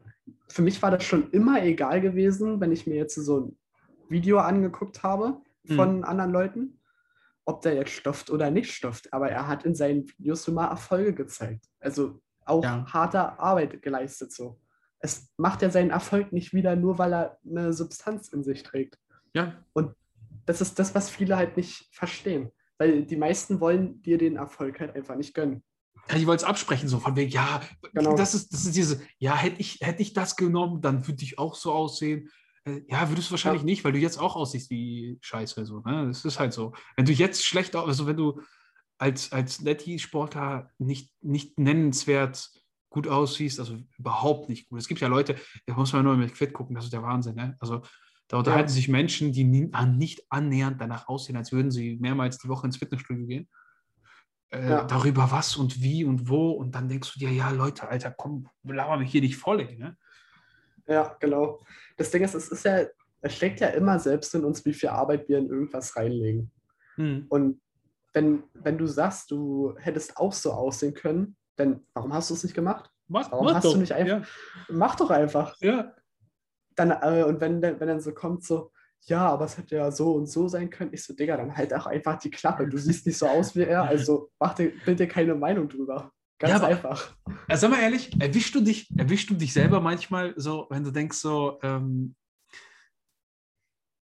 für mich war das schon immer egal gewesen, wenn ich mir jetzt so ein Video angeguckt habe von mhm. anderen Leuten, ob der jetzt stofft oder nicht stofft. Aber er hat in seinen Videos immer Erfolge gezeigt. Also auch ja. harte Arbeit geleistet so. Es macht ja seinen Erfolg nicht wieder, nur weil er eine Substanz in sich trägt. Ja. Und das ist das, was viele halt nicht verstehen. Weil die meisten wollen dir den Erfolg halt einfach nicht gönnen. Ja, ich wollte es absprechen, so von wegen, ja, Genau. das, ist, das ist diese, ja, hätte ich, hätte ich das genommen, dann würde ich auch so aussehen. Äh, Ja, würdest du wahrscheinlich Ja. nicht, weil du jetzt auch aussiehst wie Scheiße. So, ne? Das ist halt so. Wenn du jetzt schlecht aus, also wenn du als, als Netty-Sportler nicht, nicht nennenswert gut aussiehst, also überhaupt nicht gut. Es gibt ja Leute, da muss man nur mit Fit gucken, das ist der Wahnsinn. Ne? Also da unterhalten sich Menschen, die nicht annähernd danach aussehen, als würden sie mehrmals die Woche ins Fitnessstudio gehen. Äh, Ja. Darüber was und wie und wo. Und dann denkst du dir, ja, Leute, Alter, komm, laber mich hier nicht voll. ey, Ne? Ja, genau. Das Ding ist, es ist ja, es steckt ja immer selbst in uns, wie viel Arbeit wir in irgendwas reinlegen. Hm. Und wenn, wenn du sagst, du hättest auch so aussehen können, dann warum hast du es nicht gemacht? Mach, Warum mach hast du doch. nicht einfach- Mach doch einfach. Ja, ja. Dann, äh, und wenn, dann- wenn dann so kommt, so, ja, aber es hätte ja so und so sein können, ich so, Digga, dann halt auch einfach die Klappe. Du siehst nicht so aus wie er, also mach dir, dir keine Meinung drüber. Ganz Ja, aber- einfach. Also, sag mal ehrlich, erwischst du dich, erwischst du dich selber manchmal so, wenn du denkst so, ähm,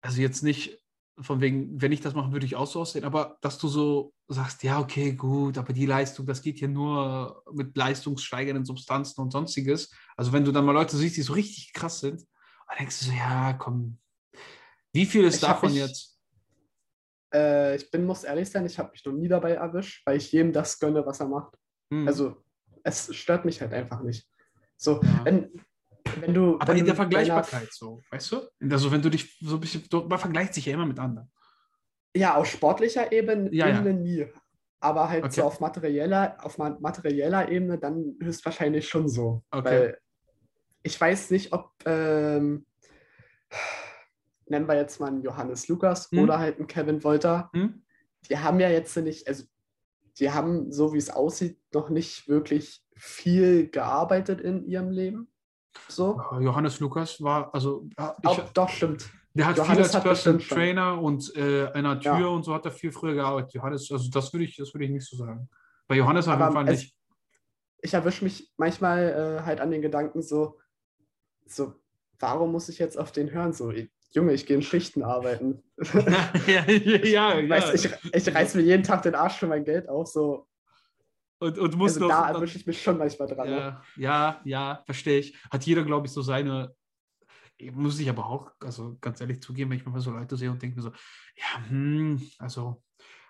also jetzt nicht von wegen, wenn ich das mache, würde ich auch so aussehen, aber dass du so sagst, ja, okay, gut, aber die Leistung, das geht hier nur mit leistungssteigernden Substanzen und sonstiges. Also wenn du dann mal Leute siehst, die so richtig krass sind, dann denkst du so, ja, komm, wie viel ist Ich davon mich- jetzt? Äh, ich bin, muss ehrlich sein, ich habe mich noch nie dabei erwischt, weil ich jedem das gönne, was er macht. Hm. Also, es stört mich halt einfach nicht. So, Ja. wenn, wenn du. aber wenn in der Vergleichbarkeit so, weißt du? Also wenn du dich so ein bisschen, man vergleicht sich ja immer mit anderen. Ja, auf sportlicher Ebene, Ja, ja. Nie. Aber halt Okay. so auf materieller, auf ma- materieller Ebene dann höchstwahrscheinlich schon so. Okay. Weil ich weiß nicht, ob, ähm, nennen wir jetzt mal einen Johannes Lukas Hm. oder halt einen Kevin Wolter, Hm? die haben ja jetzt nicht, also die haben, so wie es aussieht, noch nicht wirklich viel gearbeitet in ihrem Leben. So. Johannes Lukas war, also ich, Auch, doch, stimmt. der hat Johannes viel als Personal. Trainer und äh, einer Tür Ja. und so hat er viel früher gearbeitet. Johannes, also das würde ich, das würde ich nicht so sagen. Bei Johannes auf jeden Fall nicht. ich erwische mich manchmal äh, halt an den Gedanken so, so, warum muss ich jetzt auf den hören? So, ich, Junge, ich gehe in Schichten arbeiten. ja, ja, ja. Weißt, ich, ich reiß mir jeden Tag den Arsch für mein Geld auf. So. und, und muss Also noch, da erwische ich mich schon manchmal dran. ne? ja, ja, ja, verstehe ich. Hat jeder, glaube ich, so seine. Muss ich aber auch, also ganz ehrlich zugeben, wenn ich manchmal so Leute sehe und denke mir so, ja, hm, also,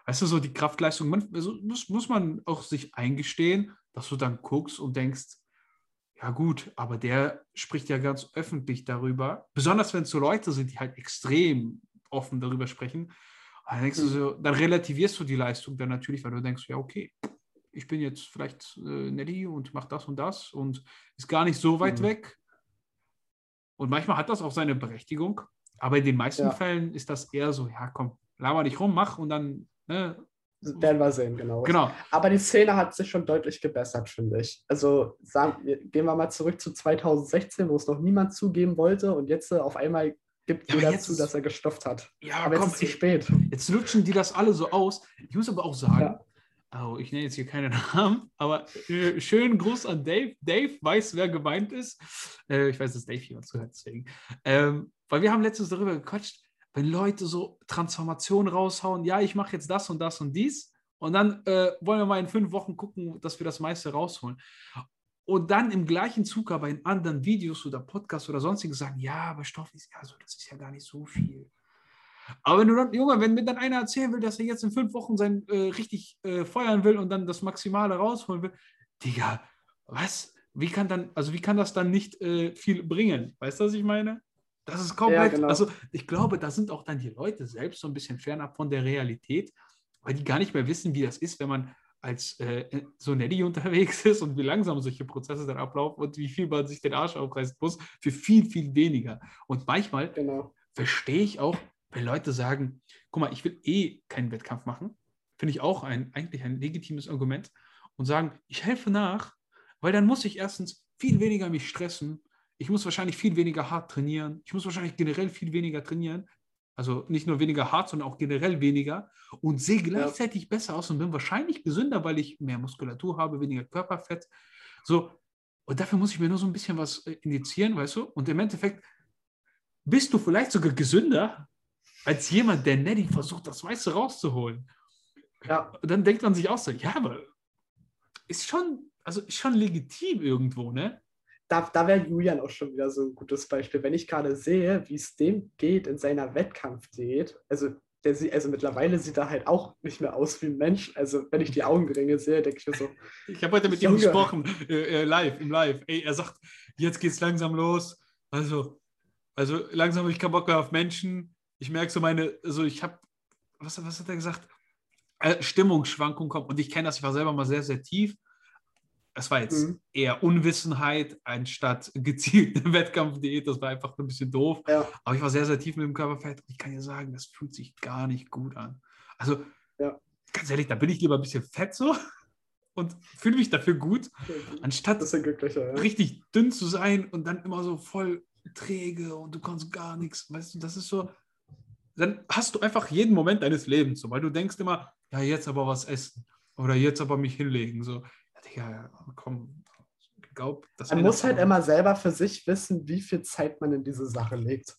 weißt du, so die Kraftleistung, man, also muss, muss man auch sich eingestehen, dass du dann guckst und denkst, ja gut, aber der spricht ja ganz öffentlich darüber, besonders wenn es so Leute sind, die halt extrem offen darüber sprechen, dann denkst du so, dann relativierst du die Leistung dann natürlich, weil du denkst, ja okay, ich bin jetzt vielleicht äh, Nelly und mache das und das und ist gar nicht so weit Mhm. weg. Und manchmal hat das auch seine Berechtigung, aber in den meisten Ja. Fällen ist das eher so, ja komm, laber nicht rum, mach und dann, ne, Werden wir sehen, genau. genau. Aber die Szene hat sich schon deutlich gebessert, finde ich. Also sagen, gehen wir mal zurück zu 2016, wo es noch niemand zugeben wollte und jetzt äh, auf einmal gibt Ja, jeder jetzt zu, dass er gestofft hat. Ja, Aber komm, jetzt ist zu spät. Jetzt lutschen die das alle so aus. Ich muss aber auch sagen, Ja. oh, ich nenne jetzt hier keine Namen, aber äh, schönen Gruß an Dave. Dave weiß, wer gemeint ist. Äh, ich weiß, dass Dave hier zuhört, deswegen. Ähm, weil wir haben letztens darüber gequatscht, wenn Leute so Transformationen raushauen, ja, ich mache jetzt das und das und dies. Und dann äh, wollen wir mal in fünf Wochen gucken, dass wir das meiste rausholen. Und dann im gleichen Zug aber in anderen Videos oder Podcasts oder sonstiges sagen, ja, aber Stoff ist ja so, das ist ja gar nicht so viel. Aber wenn du dann, Junge, wenn mir dann einer erzählen will, dass er jetzt in fünf Wochen sein äh, richtig äh, feuern will und dann das Maximale rausholen will, Digga, was? Wie kann dann, also wie kann das dann nicht äh, viel bringen? Weißt du, was ich meine? Das ist komplett, genau. also ich glaube, da sind auch dann die Leute selbst so ein bisschen fernab von der Realität, weil die gar nicht mehr wissen, wie das ist, wenn man als äh, so Nelly unterwegs ist und wie langsam solche Prozesse dann ablaufen und wie viel man sich den Arsch aufreißen muss für viel, viel weniger. Und manchmal Genau. verstehe ich auch, wenn Leute sagen, guck mal, ich will eh keinen Wettkampf machen, finde ich auch ein, eigentlich ein legitimes Argument und sagen, ich helfe nach, weil dann muss ich erstens viel weniger mich stressen, ich muss wahrscheinlich viel weniger hart trainieren, ich muss wahrscheinlich generell viel weniger trainieren, also nicht nur weniger hart, sondern auch generell weniger und sehe gleichzeitig besser aus und bin wahrscheinlich gesünder, weil ich mehr Muskulatur habe, weniger Körperfett. So, und dafür muss ich mir nur so ein bisschen was äh, injizieren, weißt du? Und im Endeffekt bist du vielleicht sogar gesünder als jemand, der Neddy versucht, das meiste rauszuholen. Ja, Und dann denkt man sich auch so, ja, aber ist schon, also ist schon legitim irgendwo, ne? Da, da wäre Julian auch schon wieder so ein gutes Beispiel. Wenn ich gerade sehe, wie es dem geht in seiner Wettkampfdiät, also der also mittlerweile sieht er halt auch nicht mehr aus wie ein Mensch. Also wenn ich die Augenringe sehe, denke ich mir so. Ich habe heute mit ihm gesprochen, äh, äh, live, im Live. Ey, er sagt, jetzt geht's langsam los. Also, also langsam habe ich keinen Bock mehr auf Menschen. Ich merke so meine, also ich habe, was, was hat er gesagt? Äh, Stimmungsschwankungen kommen. Und ich kenne das, ich war selber mal sehr, sehr tief. Es war jetzt Mhm. eher Unwissenheit anstatt gezielte Wettkampfdiät. Das war einfach ein bisschen doof. Ja, Aber ich war sehr, sehr tief mit dem Körperfett und ich kann dir sagen, das fühlt sich gar nicht gut an. Also, Ja. ganz ehrlich, da bin ich lieber ein bisschen fett so und fühle mich dafür gut, anstatt das sind glücklicher. Ja. richtig dünn zu sein und dann immer so voll träge und du kannst gar nichts. Weißt du, das ist so. Dann hast du einfach jeden Moment deines Lebens so, weil du denkst immer, ja, jetzt aber was essen oder jetzt aber mich hinlegen. So, ja, komm, glaub, das Man muss halt immer selber für sich wissen, wie viel Zeit man in diese Sache legt.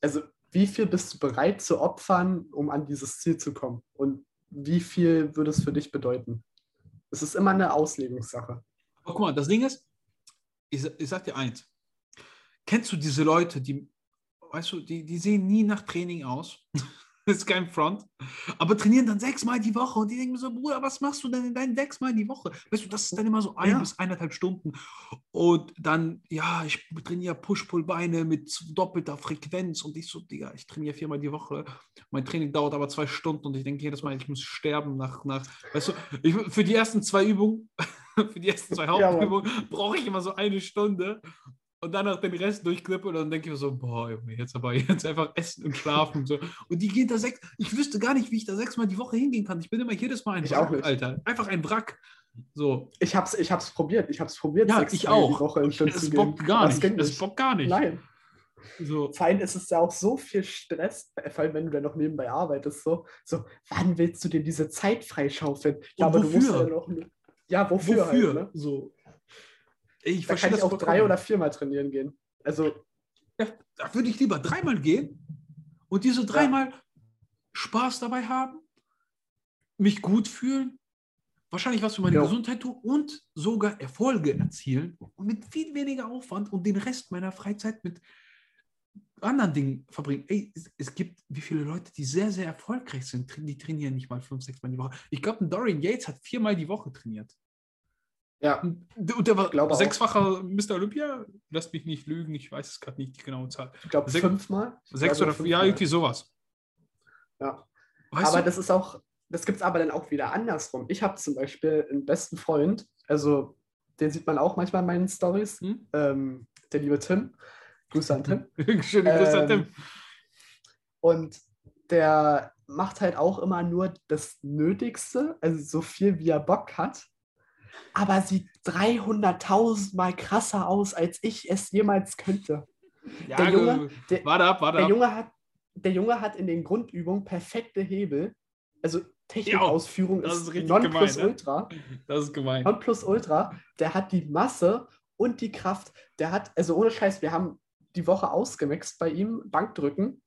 Also wie viel bist du bereit zu opfern, um an dieses Ziel zu kommen? Und wie viel würde es für dich bedeuten? Es ist immer eine Auslegungssache. Aber guck mal, das Ding ist, ich, ich sag dir eins. Kennst du diese Leute, die, weißt du, die, die sehen nie nach Training aus? das ist kein Front. Aber trainieren dann sechsmal die Woche und die denken mir so, Bruder, was machst du denn in deinen sechsmal die Woche? Weißt du, das ist dann immer so ein Ja. bis eineinhalb Stunden. Und dann, ja, ich trainiere Push-Pull-Beine mit doppelter Frequenz und ich so, Digga, ich trainiere viermal die Woche. Mein Training dauert aber zwei Stunden und ich denke jedes Mal, ich muss sterben nach, nach weißt du, ich, für die ersten zwei Übungen, für die ersten zwei Ja. Hauptübungen brauche ich immer so eine Stunde und danach den Rest durchklippe und dann denke ich mir so, boah, Junge, jetzt aber jetzt einfach essen und schlafen und so. Und die gehen da sechs, ich wüsste gar nicht, wie ich da sechsmal die Woche hingehen kann. Ich bin immer jedes Mal ein Ich Wrack, nicht. Alter. Einfach ein Wrack. So. Ich hab's, ich hab's probiert. Ich hab's probiert, Ja, sechs ich auch. die Woche im Gym Es bockt gar nicht. Es bockt gar nicht. Nein. So. Vor allem ist es ja auch so viel Stress, vor allem wenn du dann noch nebenbei arbeitest, so, so wann willst du dir diese Zeit freischaufeln? Ja, Und aber du musst wofür? ja noch. Ja, wofür? Wofür? Halt, ne? So. Ich Da kann ich auch drei oder viermal trainieren gehen. Also, Da würde ich lieber dreimal gehen und diese dreimal Spaß dabei haben, mich gut fühlen, wahrscheinlich was für meine Ja. Gesundheit tun und sogar Erfolge erzielen und mit viel weniger Aufwand und den Rest meiner Freizeit mit anderen Dingen verbringen. Ey, es, es gibt wie viele Leute, die sehr, sehr erfolgreich sind, die trainieren nicht mal fünf, sechs Mal die Woche. Ich glaube, Dorian Yates hat viermal die Woche trainiert. Ja, Und der war Glaube auch. sechsfacher Mr. Olympia. Lasst mich nicht lügen, ich weiß es gerade nicht die genaue Zahl. ich glaube Sech- fünfmal. Sechs glaube, oder ja, fünfmal. irgendwie sowas. Ja. Weißt aber du? das ist auch, das gibt es aber dann auch wieder andersrum. Ich habe zum Beispiel einen besten Freund, also den sieht man auch manchmal in meinen Stories, Hm? ähm, der liebe Tim. Grüße an Tim. Schöne Grüße an Ähm, Tim. Und der macht halt auch immer nur das Nötigste, also so viel wie er Bock hat, aber sieht 300.000 Mal krasser aus, als ich es jemals könnte. Ja, der Junge- der- warte ab, warte Der ab. Junge hat, der Junge hat in den Grundübungen perfekte Hebel, also Technikausführung das ist, ist Nonplus gemein, ne? Ultra. Das ist gemein. Nonplus Ultra, der hat die Masse und die Kraft. Der hat, also ohne Scheiß, wir haben die Woche ausgemixt bei ihm, Bankdrücken.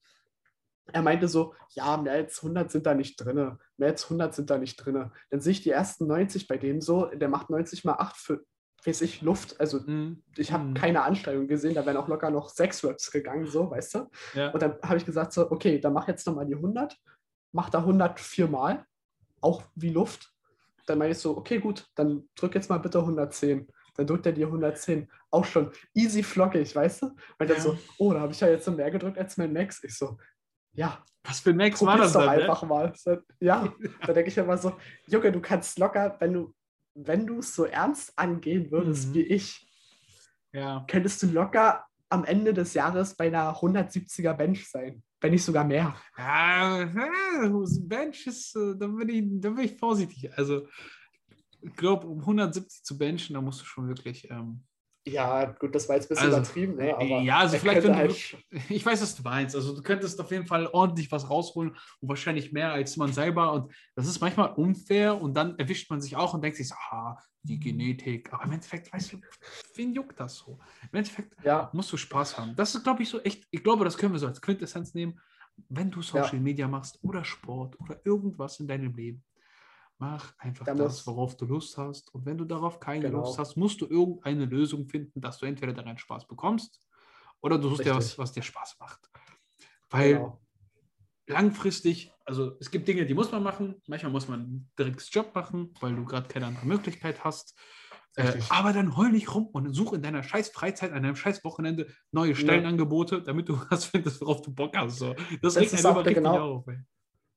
Er meinte so, ja, mehr als 100 sind da nicht drin. Mehr als 100 sind da nicht drin. Dann sehe ich die ersten 90 bei dem so, der macht 90 mal 8 für, weiß ich, Luft. Also Mhm. ich habe Mhm. keine Anstrengung gesehen, da wären auch locker noch 6 Reps gegangen, so, weißt du? Ja. Und dann habe ich gesagt so, okay, dann mach jetzt nochmal die 100, mach da 100 viermal, auch wie Luft. Dann meine ich so, okay, gut, dann drück jetzt mal bitte 110. Dann drückt er die 110. Auch schon easy flockig, weißt du? Und dann Ja. so, oh, da habe ich ja jetzt so mehr gedrückt als mein Max. Ich so, ja, Was für ein Max war das doch dann? einfach mal. So, ja, da denke ich immer so, Junge, du kannst locker, wenn du wenn du es so ernst angehen würdest Mhm. wie ich, Ne? Ja. könntest du locker am Ende des Jahres bei einer 170er Bench sein, wenn nicht sogar mehr. Ja, ja, Bench ist, äh, da bin, ich, da bin ich vorsichtig. Also, ich glaube, um 170 zu benchen, da musst du schon wirklich. Ähm, Ja, gut, das war jetzt ein bisschen Also, übertrieben, ne? aber ja, also vielleicht, wenn du, halt, ich weiß, was du meinst. Also, du könntest auf jeden Fall ordentlich was rausholen und wahrscheinlich mehr als man selber. Und das ist manchmal unfair und dann erwischt man sich auch und denkt sich so, ah, die Genetik. Aber im Endeffekt, weißt du, wen juckt das so? Im Endeffekt ja, musst du Spaß haben. Das ist, glaube ich, so echt, ich glaube, das können wir so als Quintessenz nehmen, wenn du Social Media machst oder Sport oder irgendwas in deinem Leben. Mach einfach Da das, worauf du Lust hast. Und wenn du darauf keine Genau. Lust hast, musst du irgendeine Lösung finden, dass du entweder daran Spaß bekommst oder du suchst dir was, was dir Spaß macht. Weil Genau. langfristig, also es gibt Dinge, die muss man machen. Manchmal muss man direkt Job machen, weil du gerade keine andere Möglichkeit hast. Äh, aber dann heul nicht rum und such in deiner scheiß Freizeit, an deinem scheiß Wochenende neue Stellenangebote, damit du was findest, worauf du Bock hast. So. Das, Das regt ist auch der genau- auf.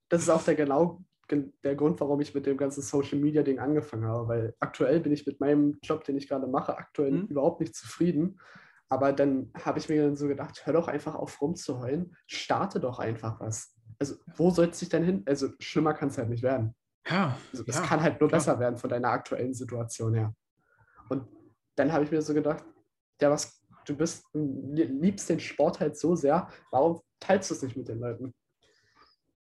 Das ist auch der genau gen- der Grund, warum ich mit dem ganzen Social Media Ding angefangen habe, weil aktuell bin ich mit meinem Job, den ich gerade mache, aktuell Mhm. überhaupt nicht zufrieden. Aber dann habe ich mir dann so gedacht, hör doch einfach auf rumzuheulen, starte doch einfach was. Also wo soll es sich denn hin? Also schlimmer kann es halt nicht werden. Ja, Also, es ja, kann halt nur klar. besser werden von deiner aktuellen Situation her. Und dann habe ich mir so gedacht, ja, was, du bist, liebst den Sport halt so sehr, warum teilst du es nicht mit den Leuten?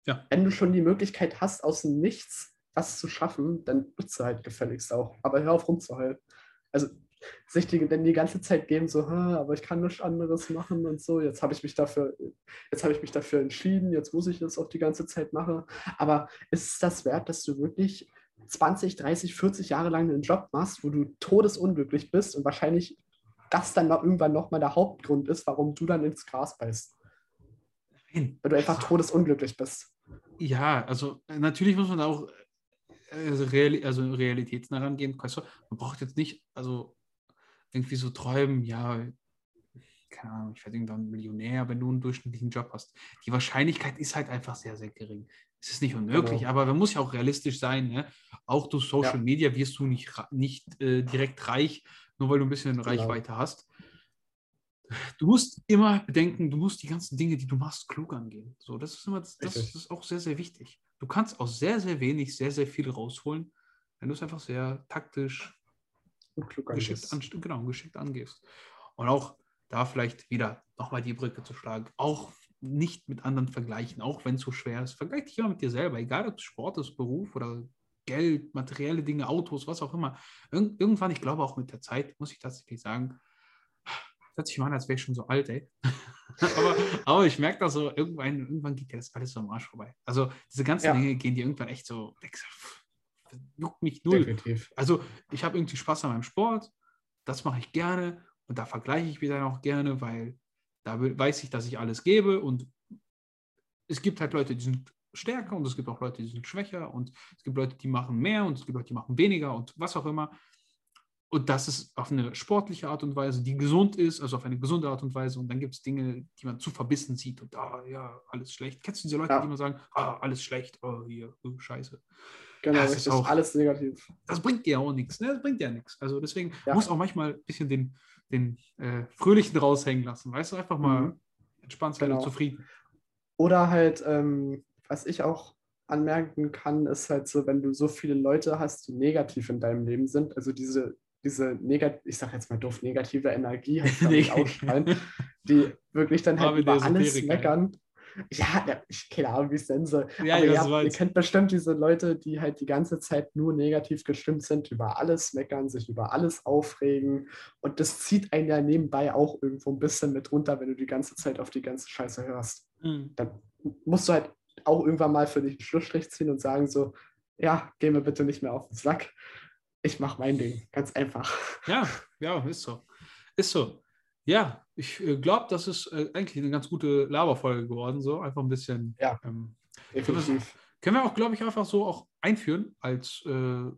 Ja. Wenn du schon die Möglichkeit hast, aus dem Nichts was zu schaffen, dann nutze halt gefälligst auch. Aber hör auf rumzuheulen. Also sich die, denn die ganze Zeit geben, so, "Hä, aber ich kann nichts anderes machen und so. Jetzt habe ich mich dafür, jetzt habe ich mich dafür entschieden, jetzt muss ich das auch die ganze Zeit machen. Aber ist es das wert, dass du wirklich 20, 30, 40 Jahre lang einen Job machst, wo du todesunglücklich bist und wahrscheinlich das dann noch irgendwann nochmal der Hauptgrund ist, warum du dann ins Gras beißt. Nein. Weil du einfach todesunglücklich bist. Ja, also äh, natürlich muss man auch äh, reali also realitätsnah rangehen. Weißt du, man braucht jetzt nicht, also irgendwie so träumen, ja, keine Ahnung, ich werde irgendwann Millionär, wenn du einen durchschnittlichen Job hast. Die Wahrscheinlichkeit ist halt einfach sehr, sehr gering. Es ist nicht unmöglich, Genau. aber man muss ja auch realistisch sein. Ne? Auch durch Social Ja. Media wirst du nicht, nicht äh, direkt reich, nur weil du ein bisschen Genau. Reichweite hast. Du musst immer bedenken, du musst die ganzen Dinge, die du machst, klug angehen. So, das ist immer, das, das ist auch sehr, sehr wichtig. Du kannst aus sehr, sehr wenig sehr, sehr viel rausholen, wenn du es einfach sehr taktisch, Und klug geschickt, angehst. an, genau, geschickt angehst. Und auch da vielleicht wieder nochmal die Brücke zu schlagen. Auch nicht mit anderen vergleichen, auch wenn es so schwer ist. Vergleich dich immer mit dir selber, egal ob es Sport ist, Beruf oder Geld, materielle Dinge, Autos, was auch immer. Irg irgendwann, ich glaube auch mit der Zeit, muss ich tatsächlich sagen, hört sich mal an, als wäre ich schon so alt, ey. aber, aber ich merke da so, irgendwann, irgendwann geht dir das alles so am Arsch vorbei. Also diese ganzen Ja. Dinge gehen dir irgendwann echt so, juckt mich null. Definitiv. Also ich habe irgendwie Spaß an meinem Sport, das mache ich gerne und da vergleiche ich mich dann auch gerne, weil da we- weiß ich, dass ich alles gebe und es gibt halt Leute, die sind stärker und es gibt auch Leute, die sind schwächer und es gibt Leute, die machen mehr und es gibt Leute, die machen weniger und was auch immer. Und das ist auf eine sportliche Art und Weise, die gesund ist, also auf eine gesunde Art und Weise. Und dann gibt es Dinge, die man zu verbissen sieht und ah, ja, alles schlecht. Kennst du diese Leute, Ja. die immer sagen, ah, alles schlecht, oh, hier, oh, scheiße. Genau, Ja, es ist auch- Alles negativ. das bringt dir auch nichts. Ne? Das bringt ja nichts. Also deswegen Ja. muss auch manchmal ein bisschen den, den äh, Fröhlichen raushängen lassen. Weißt du, einfach mal Mhm. entspannt sein und Genau. zufrieden. Oder halt, ähm, was ich auch anmerken kann, ist halt so, wenn du so viele Leute hast, die negativ in deinem Leben sind, also diese, diese negat ich sag jetzt mal doof, negative Energie halt ausstrahlen, die wirklich dann halt über alles meckern. Ja, ja, ich keine Ahnung, wie es denn soll. Ja, Aber ja, ihr, so kennt bestimmt diese Leute, die halt die ganze Zeit nur negativ gestimmt sind, über alles meckern, sich über alles aufregen. Und das zieht einen ja nebenbei auch irgendwo ein bisschen mit runter, wenn du die ganze Zeit auf die ganze Scheiße hörst. Mhm. Dann musst du halt auch irgendwann mal für dich einen Schlussstrich ziehen und sagen so, ja, geh mir bitte nicht mehr auf den Sack. Ich mach mein Ding. Ganz einfach. Ja, ja, ist so. Ist so. Ja, ich äh, glaube, das ist äh, eigentlich eine ganz gute Laberfolge geworden. So einfach ein bisschen. Ja. Ähm, Definitiv. können wir auch, glaube ich, einfach so auch einführen, als äh,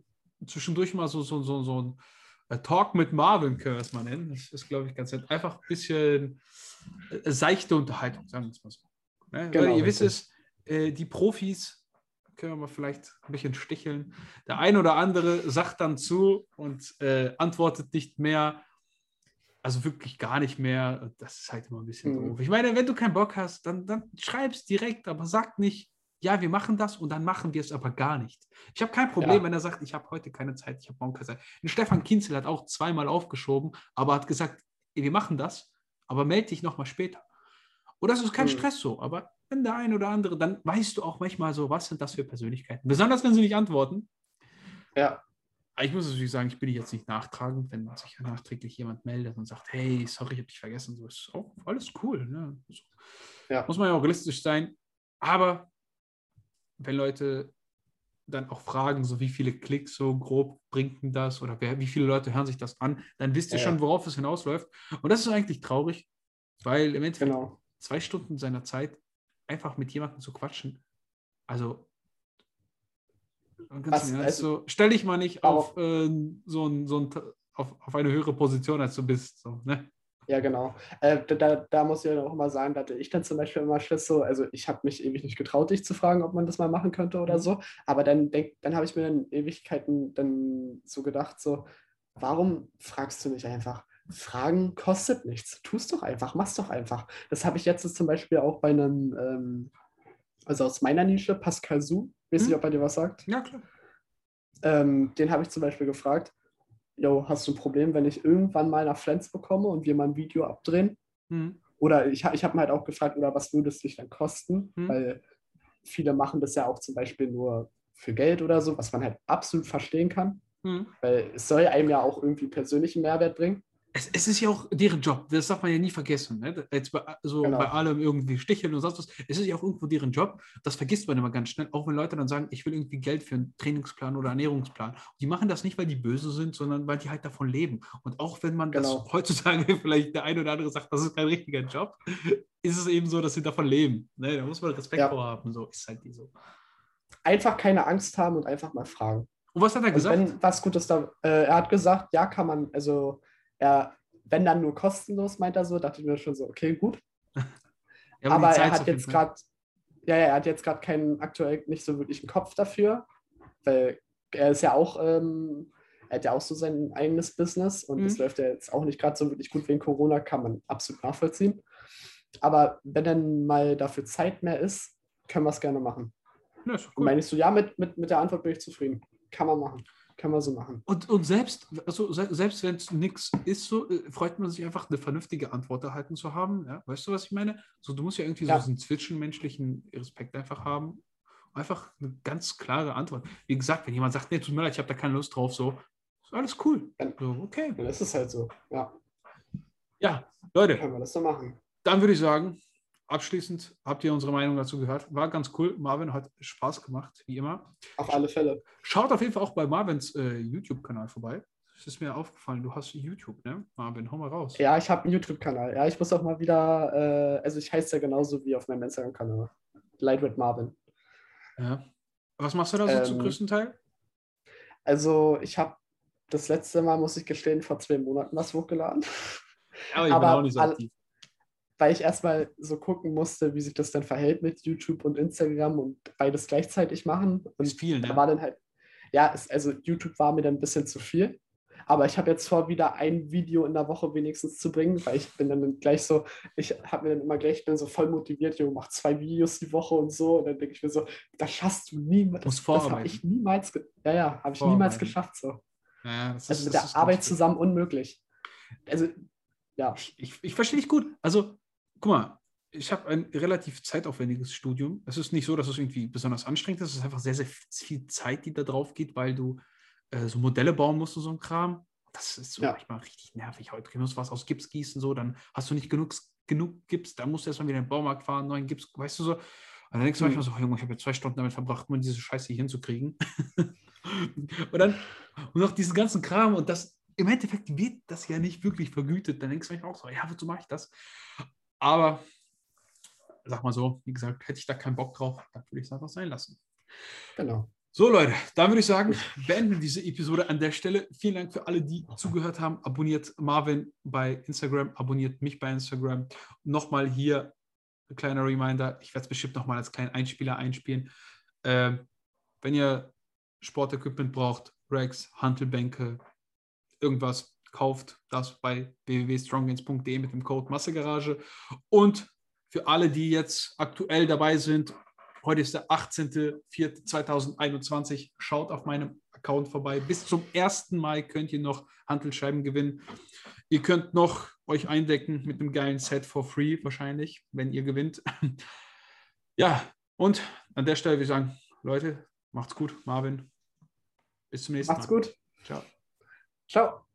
zwischendurch mal so, so, so, so ein äh, Talk mit Marvin, können wir es mal nennen. Das ist, glaube ich, ganz nett. Einfach ein bisschen äh, seichte Unterhaltung, sagen wir es mal so. Ne? Genau, Weil ihr wisst es, äh, die Profis können wir mal vielleicht ein bisschen sticheln. Der ein oder andere sagt dann zu und äh, antwortet nicht mehr. Also wirklich gar nicht mehr. Das ist halt immer ein bisschen Mhm. doof. Ich meine, wenn du keinen Bock hast, dann, dann schreib's direkt, aber sag nicht, ja, wir machen das und dann machen wir es aber gar nicht. Ich habe kein Problem, Ja. wenn er sagt, ich habe heute keine Zeit, ich habe morgen keine Zeit. Und Stefan Kinzel hat auch zweimal aufgeschoben, aber hat gesagt, wir machen das, aber melde dich nochmal später. Oder es ist kein Mhm. Stress so, aber wenn der ein oder andere, dann weißt du auch manchmal so, was sind das für Persönlichkeiten. Besonders wenn sie nicht antworten. Ja, Ich muss natürlich sagen, ich bin jetzt nicht nachtragend, wenn sich nachträglich jemand meldet und sagt, hey, sorry, ich habe dich vergessen. So ist auch alles cool. Ne? So. Ja. Muss man ja auch realistisch sein. Aber wenn Leute dann auch fragen, so wie viele Klicks so grob bringt denn das oder wer, wie viele Leute hören sich das an, dann wisst ihr Ja, schon, worauf es hinausläuft. Und das ist eigentlich traurig, weil im Endeffekt Genau. zwei Stunden seiner Zeit einfach mit jemandem zu quatschen. Also, Was- also- so, stell dich mal nicht auf, äh, so ein, so ein, auf, auf eine höhere Position, als du bist. So, ne? Ja, genau. Äh, da- da, muss ich ja auch mal sagen, da hatte ich dann zum Beispiel immer Schiss so, also ich habe mich ewig nicht getraut, dich zu fragen, ob man das mal machen könnte oder Mhm. so. Aber dann denk, dann habe ich mir dann Ewigkeiten dann so gedacht, so, warum fragst du nicht einfach? Fragen kostet nichts. Tust doch einfach, mach's doch einfach. Das habe ich jetzt zum Beispiel auch bei einem, ähm, also aus meiner Nische, Pascal Su, weiß nicht, Mhm. ob er dir was sagt. Ja, klar. Ähm, den habe ich zum Beispiel gefragt, yo, hast du ein Problem, wenn ich irgendwann mal nach Flens bekomme und wir mal ein Video abdrehen? Mhm. Oder ich, ich habe mir halt auch gefragt, oder was würde es dich dann kosten? Hm. Weil viele machen das ja auch zum Beispiel nur für Geld oder so, was man halt absolut verstehen kann. Mhm. Weil es soll einem ja auch irgendwie persönlichen Mehrwert bringen. Es, es ist ja auch deren Job, das darf man ja nie vergessen. Ne? Jetzt bei, so Genau. bei allem irgendwie sticheln und sonst was. Es ist ja auch irgendwo deren Job. Das vergisst man immer ganz schnell, auch wenn Leute dann sagen, ich will irgendwie Geld für einen Trainingsplan oder Ernährungsplan. Die machen das nicht, weil die böse sind, sondern weil die halt davon leben. Und auch wenn man Genau. das heutzutage vielleicht der eine oder andere sagt, das ist kein richtiger Job, ist es eben so, dass sie davon leben. Ne? Da muss man Respekt Ja. vor haben. So ist halt die so. Einfach keine Angst haben und einfach mal fragen. Und was hat er Und gesagt? wenn was Gutes da, äh, er hat gesagt, ja, kann man, also er, wenn dann nur kostenlos, meint er so, dachte ich mir schon so, okay, gut. Ja, aber er hat jetzt gerade, ja, ja, er hat jetzt gerade keinen aktuell nicht so wirklich einen Kopf dafür, weil er ist ja auch, ähm, er hat ja auch so sein eigenes Business und es Mhm. läuft ja jetzt auch nicht gerade so wirklich gut wegen Corona, kann man absolut nachvollziehen. Aber wenn dann mal dafür Zeit mehr ist, können wir es gerne machen. Ja, Und ich so, ja, mit, mit, mit der Antwort bin ich zufrieden. Kann man machen. Kann man so machen. Und, und selbst, also se- selbst wenn es nichts ist, so äh, freut man sich einfach, eine vernünftige Antwort erhalten zu haben. Ja? Weißt du, was ich meine? So, du musst ja irgendwie Ja. so diesen zwischenmenschlichen Respekt einfach haben. Einfach eine ganz klare Antwort. Wie gesagt, wenn jemand sagt, nee, tut mir leid, ich habe da keine Lust drauf, so, ist alles cool. Dann- So, okay. Dann ist es halt so. Ja, Ja, Leute, können wir das so machen. dann würde ich sagen, abschließend habt ihr unsere Meinung dazu gehört. War ganz cool. Marvin hat Spaß gemacht, wie immer. Auf alle Fälle. Schaut auf jeden Fall auch bei Marvins äh, YouTube-Kanal vorbei. Es ist mir aufgefallen, du hast YouTube, ne? Marvin, hau mal raus. Ja, ich habe einen YouTube-Kanal. Ja, ich muss auch mal wieder, äh, also ich heiße ja genauso wie auf meinem Instagram-Kanal. Lightweight Marvin. Ja. Was machst du da so zum Ähm, größten Teil? Also ich habe das letzte Mal, muss ich gestehen, vor zwei Monaten was hochgeladen, Aber ich aber bin auch nicht so aktiv. Weil ich erstmal so gucken musste, wie sich das dann verhält mit YouTube und Instagram und beides gleichzeitig machen. Und Ist viel, da ne? war dann halt, ja, es, also YouTube war mir dann ein bisschen zu viel. Aber ich habe jetzt vor, wieder ein Video in der Woche wenigstens zu bringen, weil ich bin dann gleich so, ich habe mir dann immer gleich, ich bin so voll motiviert, jo, mach zwei Videos die Woche und so. Und dann denke ich mir so, das schaffst du niemals. Das, das habe ich niemals, ja, ja, habe ich niemals geschafft so. Ja, Also ist- mit das der Arbeit zusammen unmöglich. Also, ja, Ich, ich verstehe dich gut. Also, guck mal, ich habe ein relativ zeitaufwendiges Studium. Es ist nicht so, dass es irgendwie besonders anstrengend ist. Es ist einfach sehr, sehr viel Zeit, die da drauf geht, weil du äh, so Modelle bauen musst und so ein Kram. Das ist so Ja. manchmal richtig nervig. Heute musst du was aus Gips gießen, so, dann hast du nicht genug, genug Gips, dann musst du erstmal wieder in den Baumarkt fahren, neuen Gips, weißt du so. Und dann denkst du Hm. manchmal so, oh, Junge, ich habe jetzt zwei Stunden damit verbracht, um diese Scheiße hier hinzukriegen. und dann und noch diesen ganzen Kram und das im Endeffekt wird das ja nicht wirklich vergütet. Dann denkst du manchmal auch so, ja, wozu mache ich das? Aber sag mal so, wie gesagt, hätte ich da keinen Bock drauf, dann würde ich es einfach sein lassen. genau. So, Leute, dann würde ich sagen, beenden wir diese Episode an der Stelle. Vielen Dank für alle, die zugehört haben. Abonniert Marvin bei Instagram, abonniert mich bei Instagram. Nochmal hier ein kleiner Reminder. Ich werde es bestimmt nochmal als kleinen Einspieler einspielen. Ähm, wenn ihr Sportequipment braucht, Racks, Hantelbänke, irgendwas, kauft das bei www.stronggains.de mit dem Code Massegarage. Und für alle, die jetzt aktuell dabei sind, heute ist der 18.04.2021, schaut auf meinem Account vorbei. Bis zum 1. Mai könnt ihr noch Hantelscheiben gewinnen. Ihr könnt noch euch eindecken mit einem geilen Set for free wahrscheinlich, wenn ihr gewinnt. Ja, und an der Stelle würde ich sagen, Leute, macht's gut. Marvin, bis zum nächsten Macht's Mal. gut. Ciao. Ciao.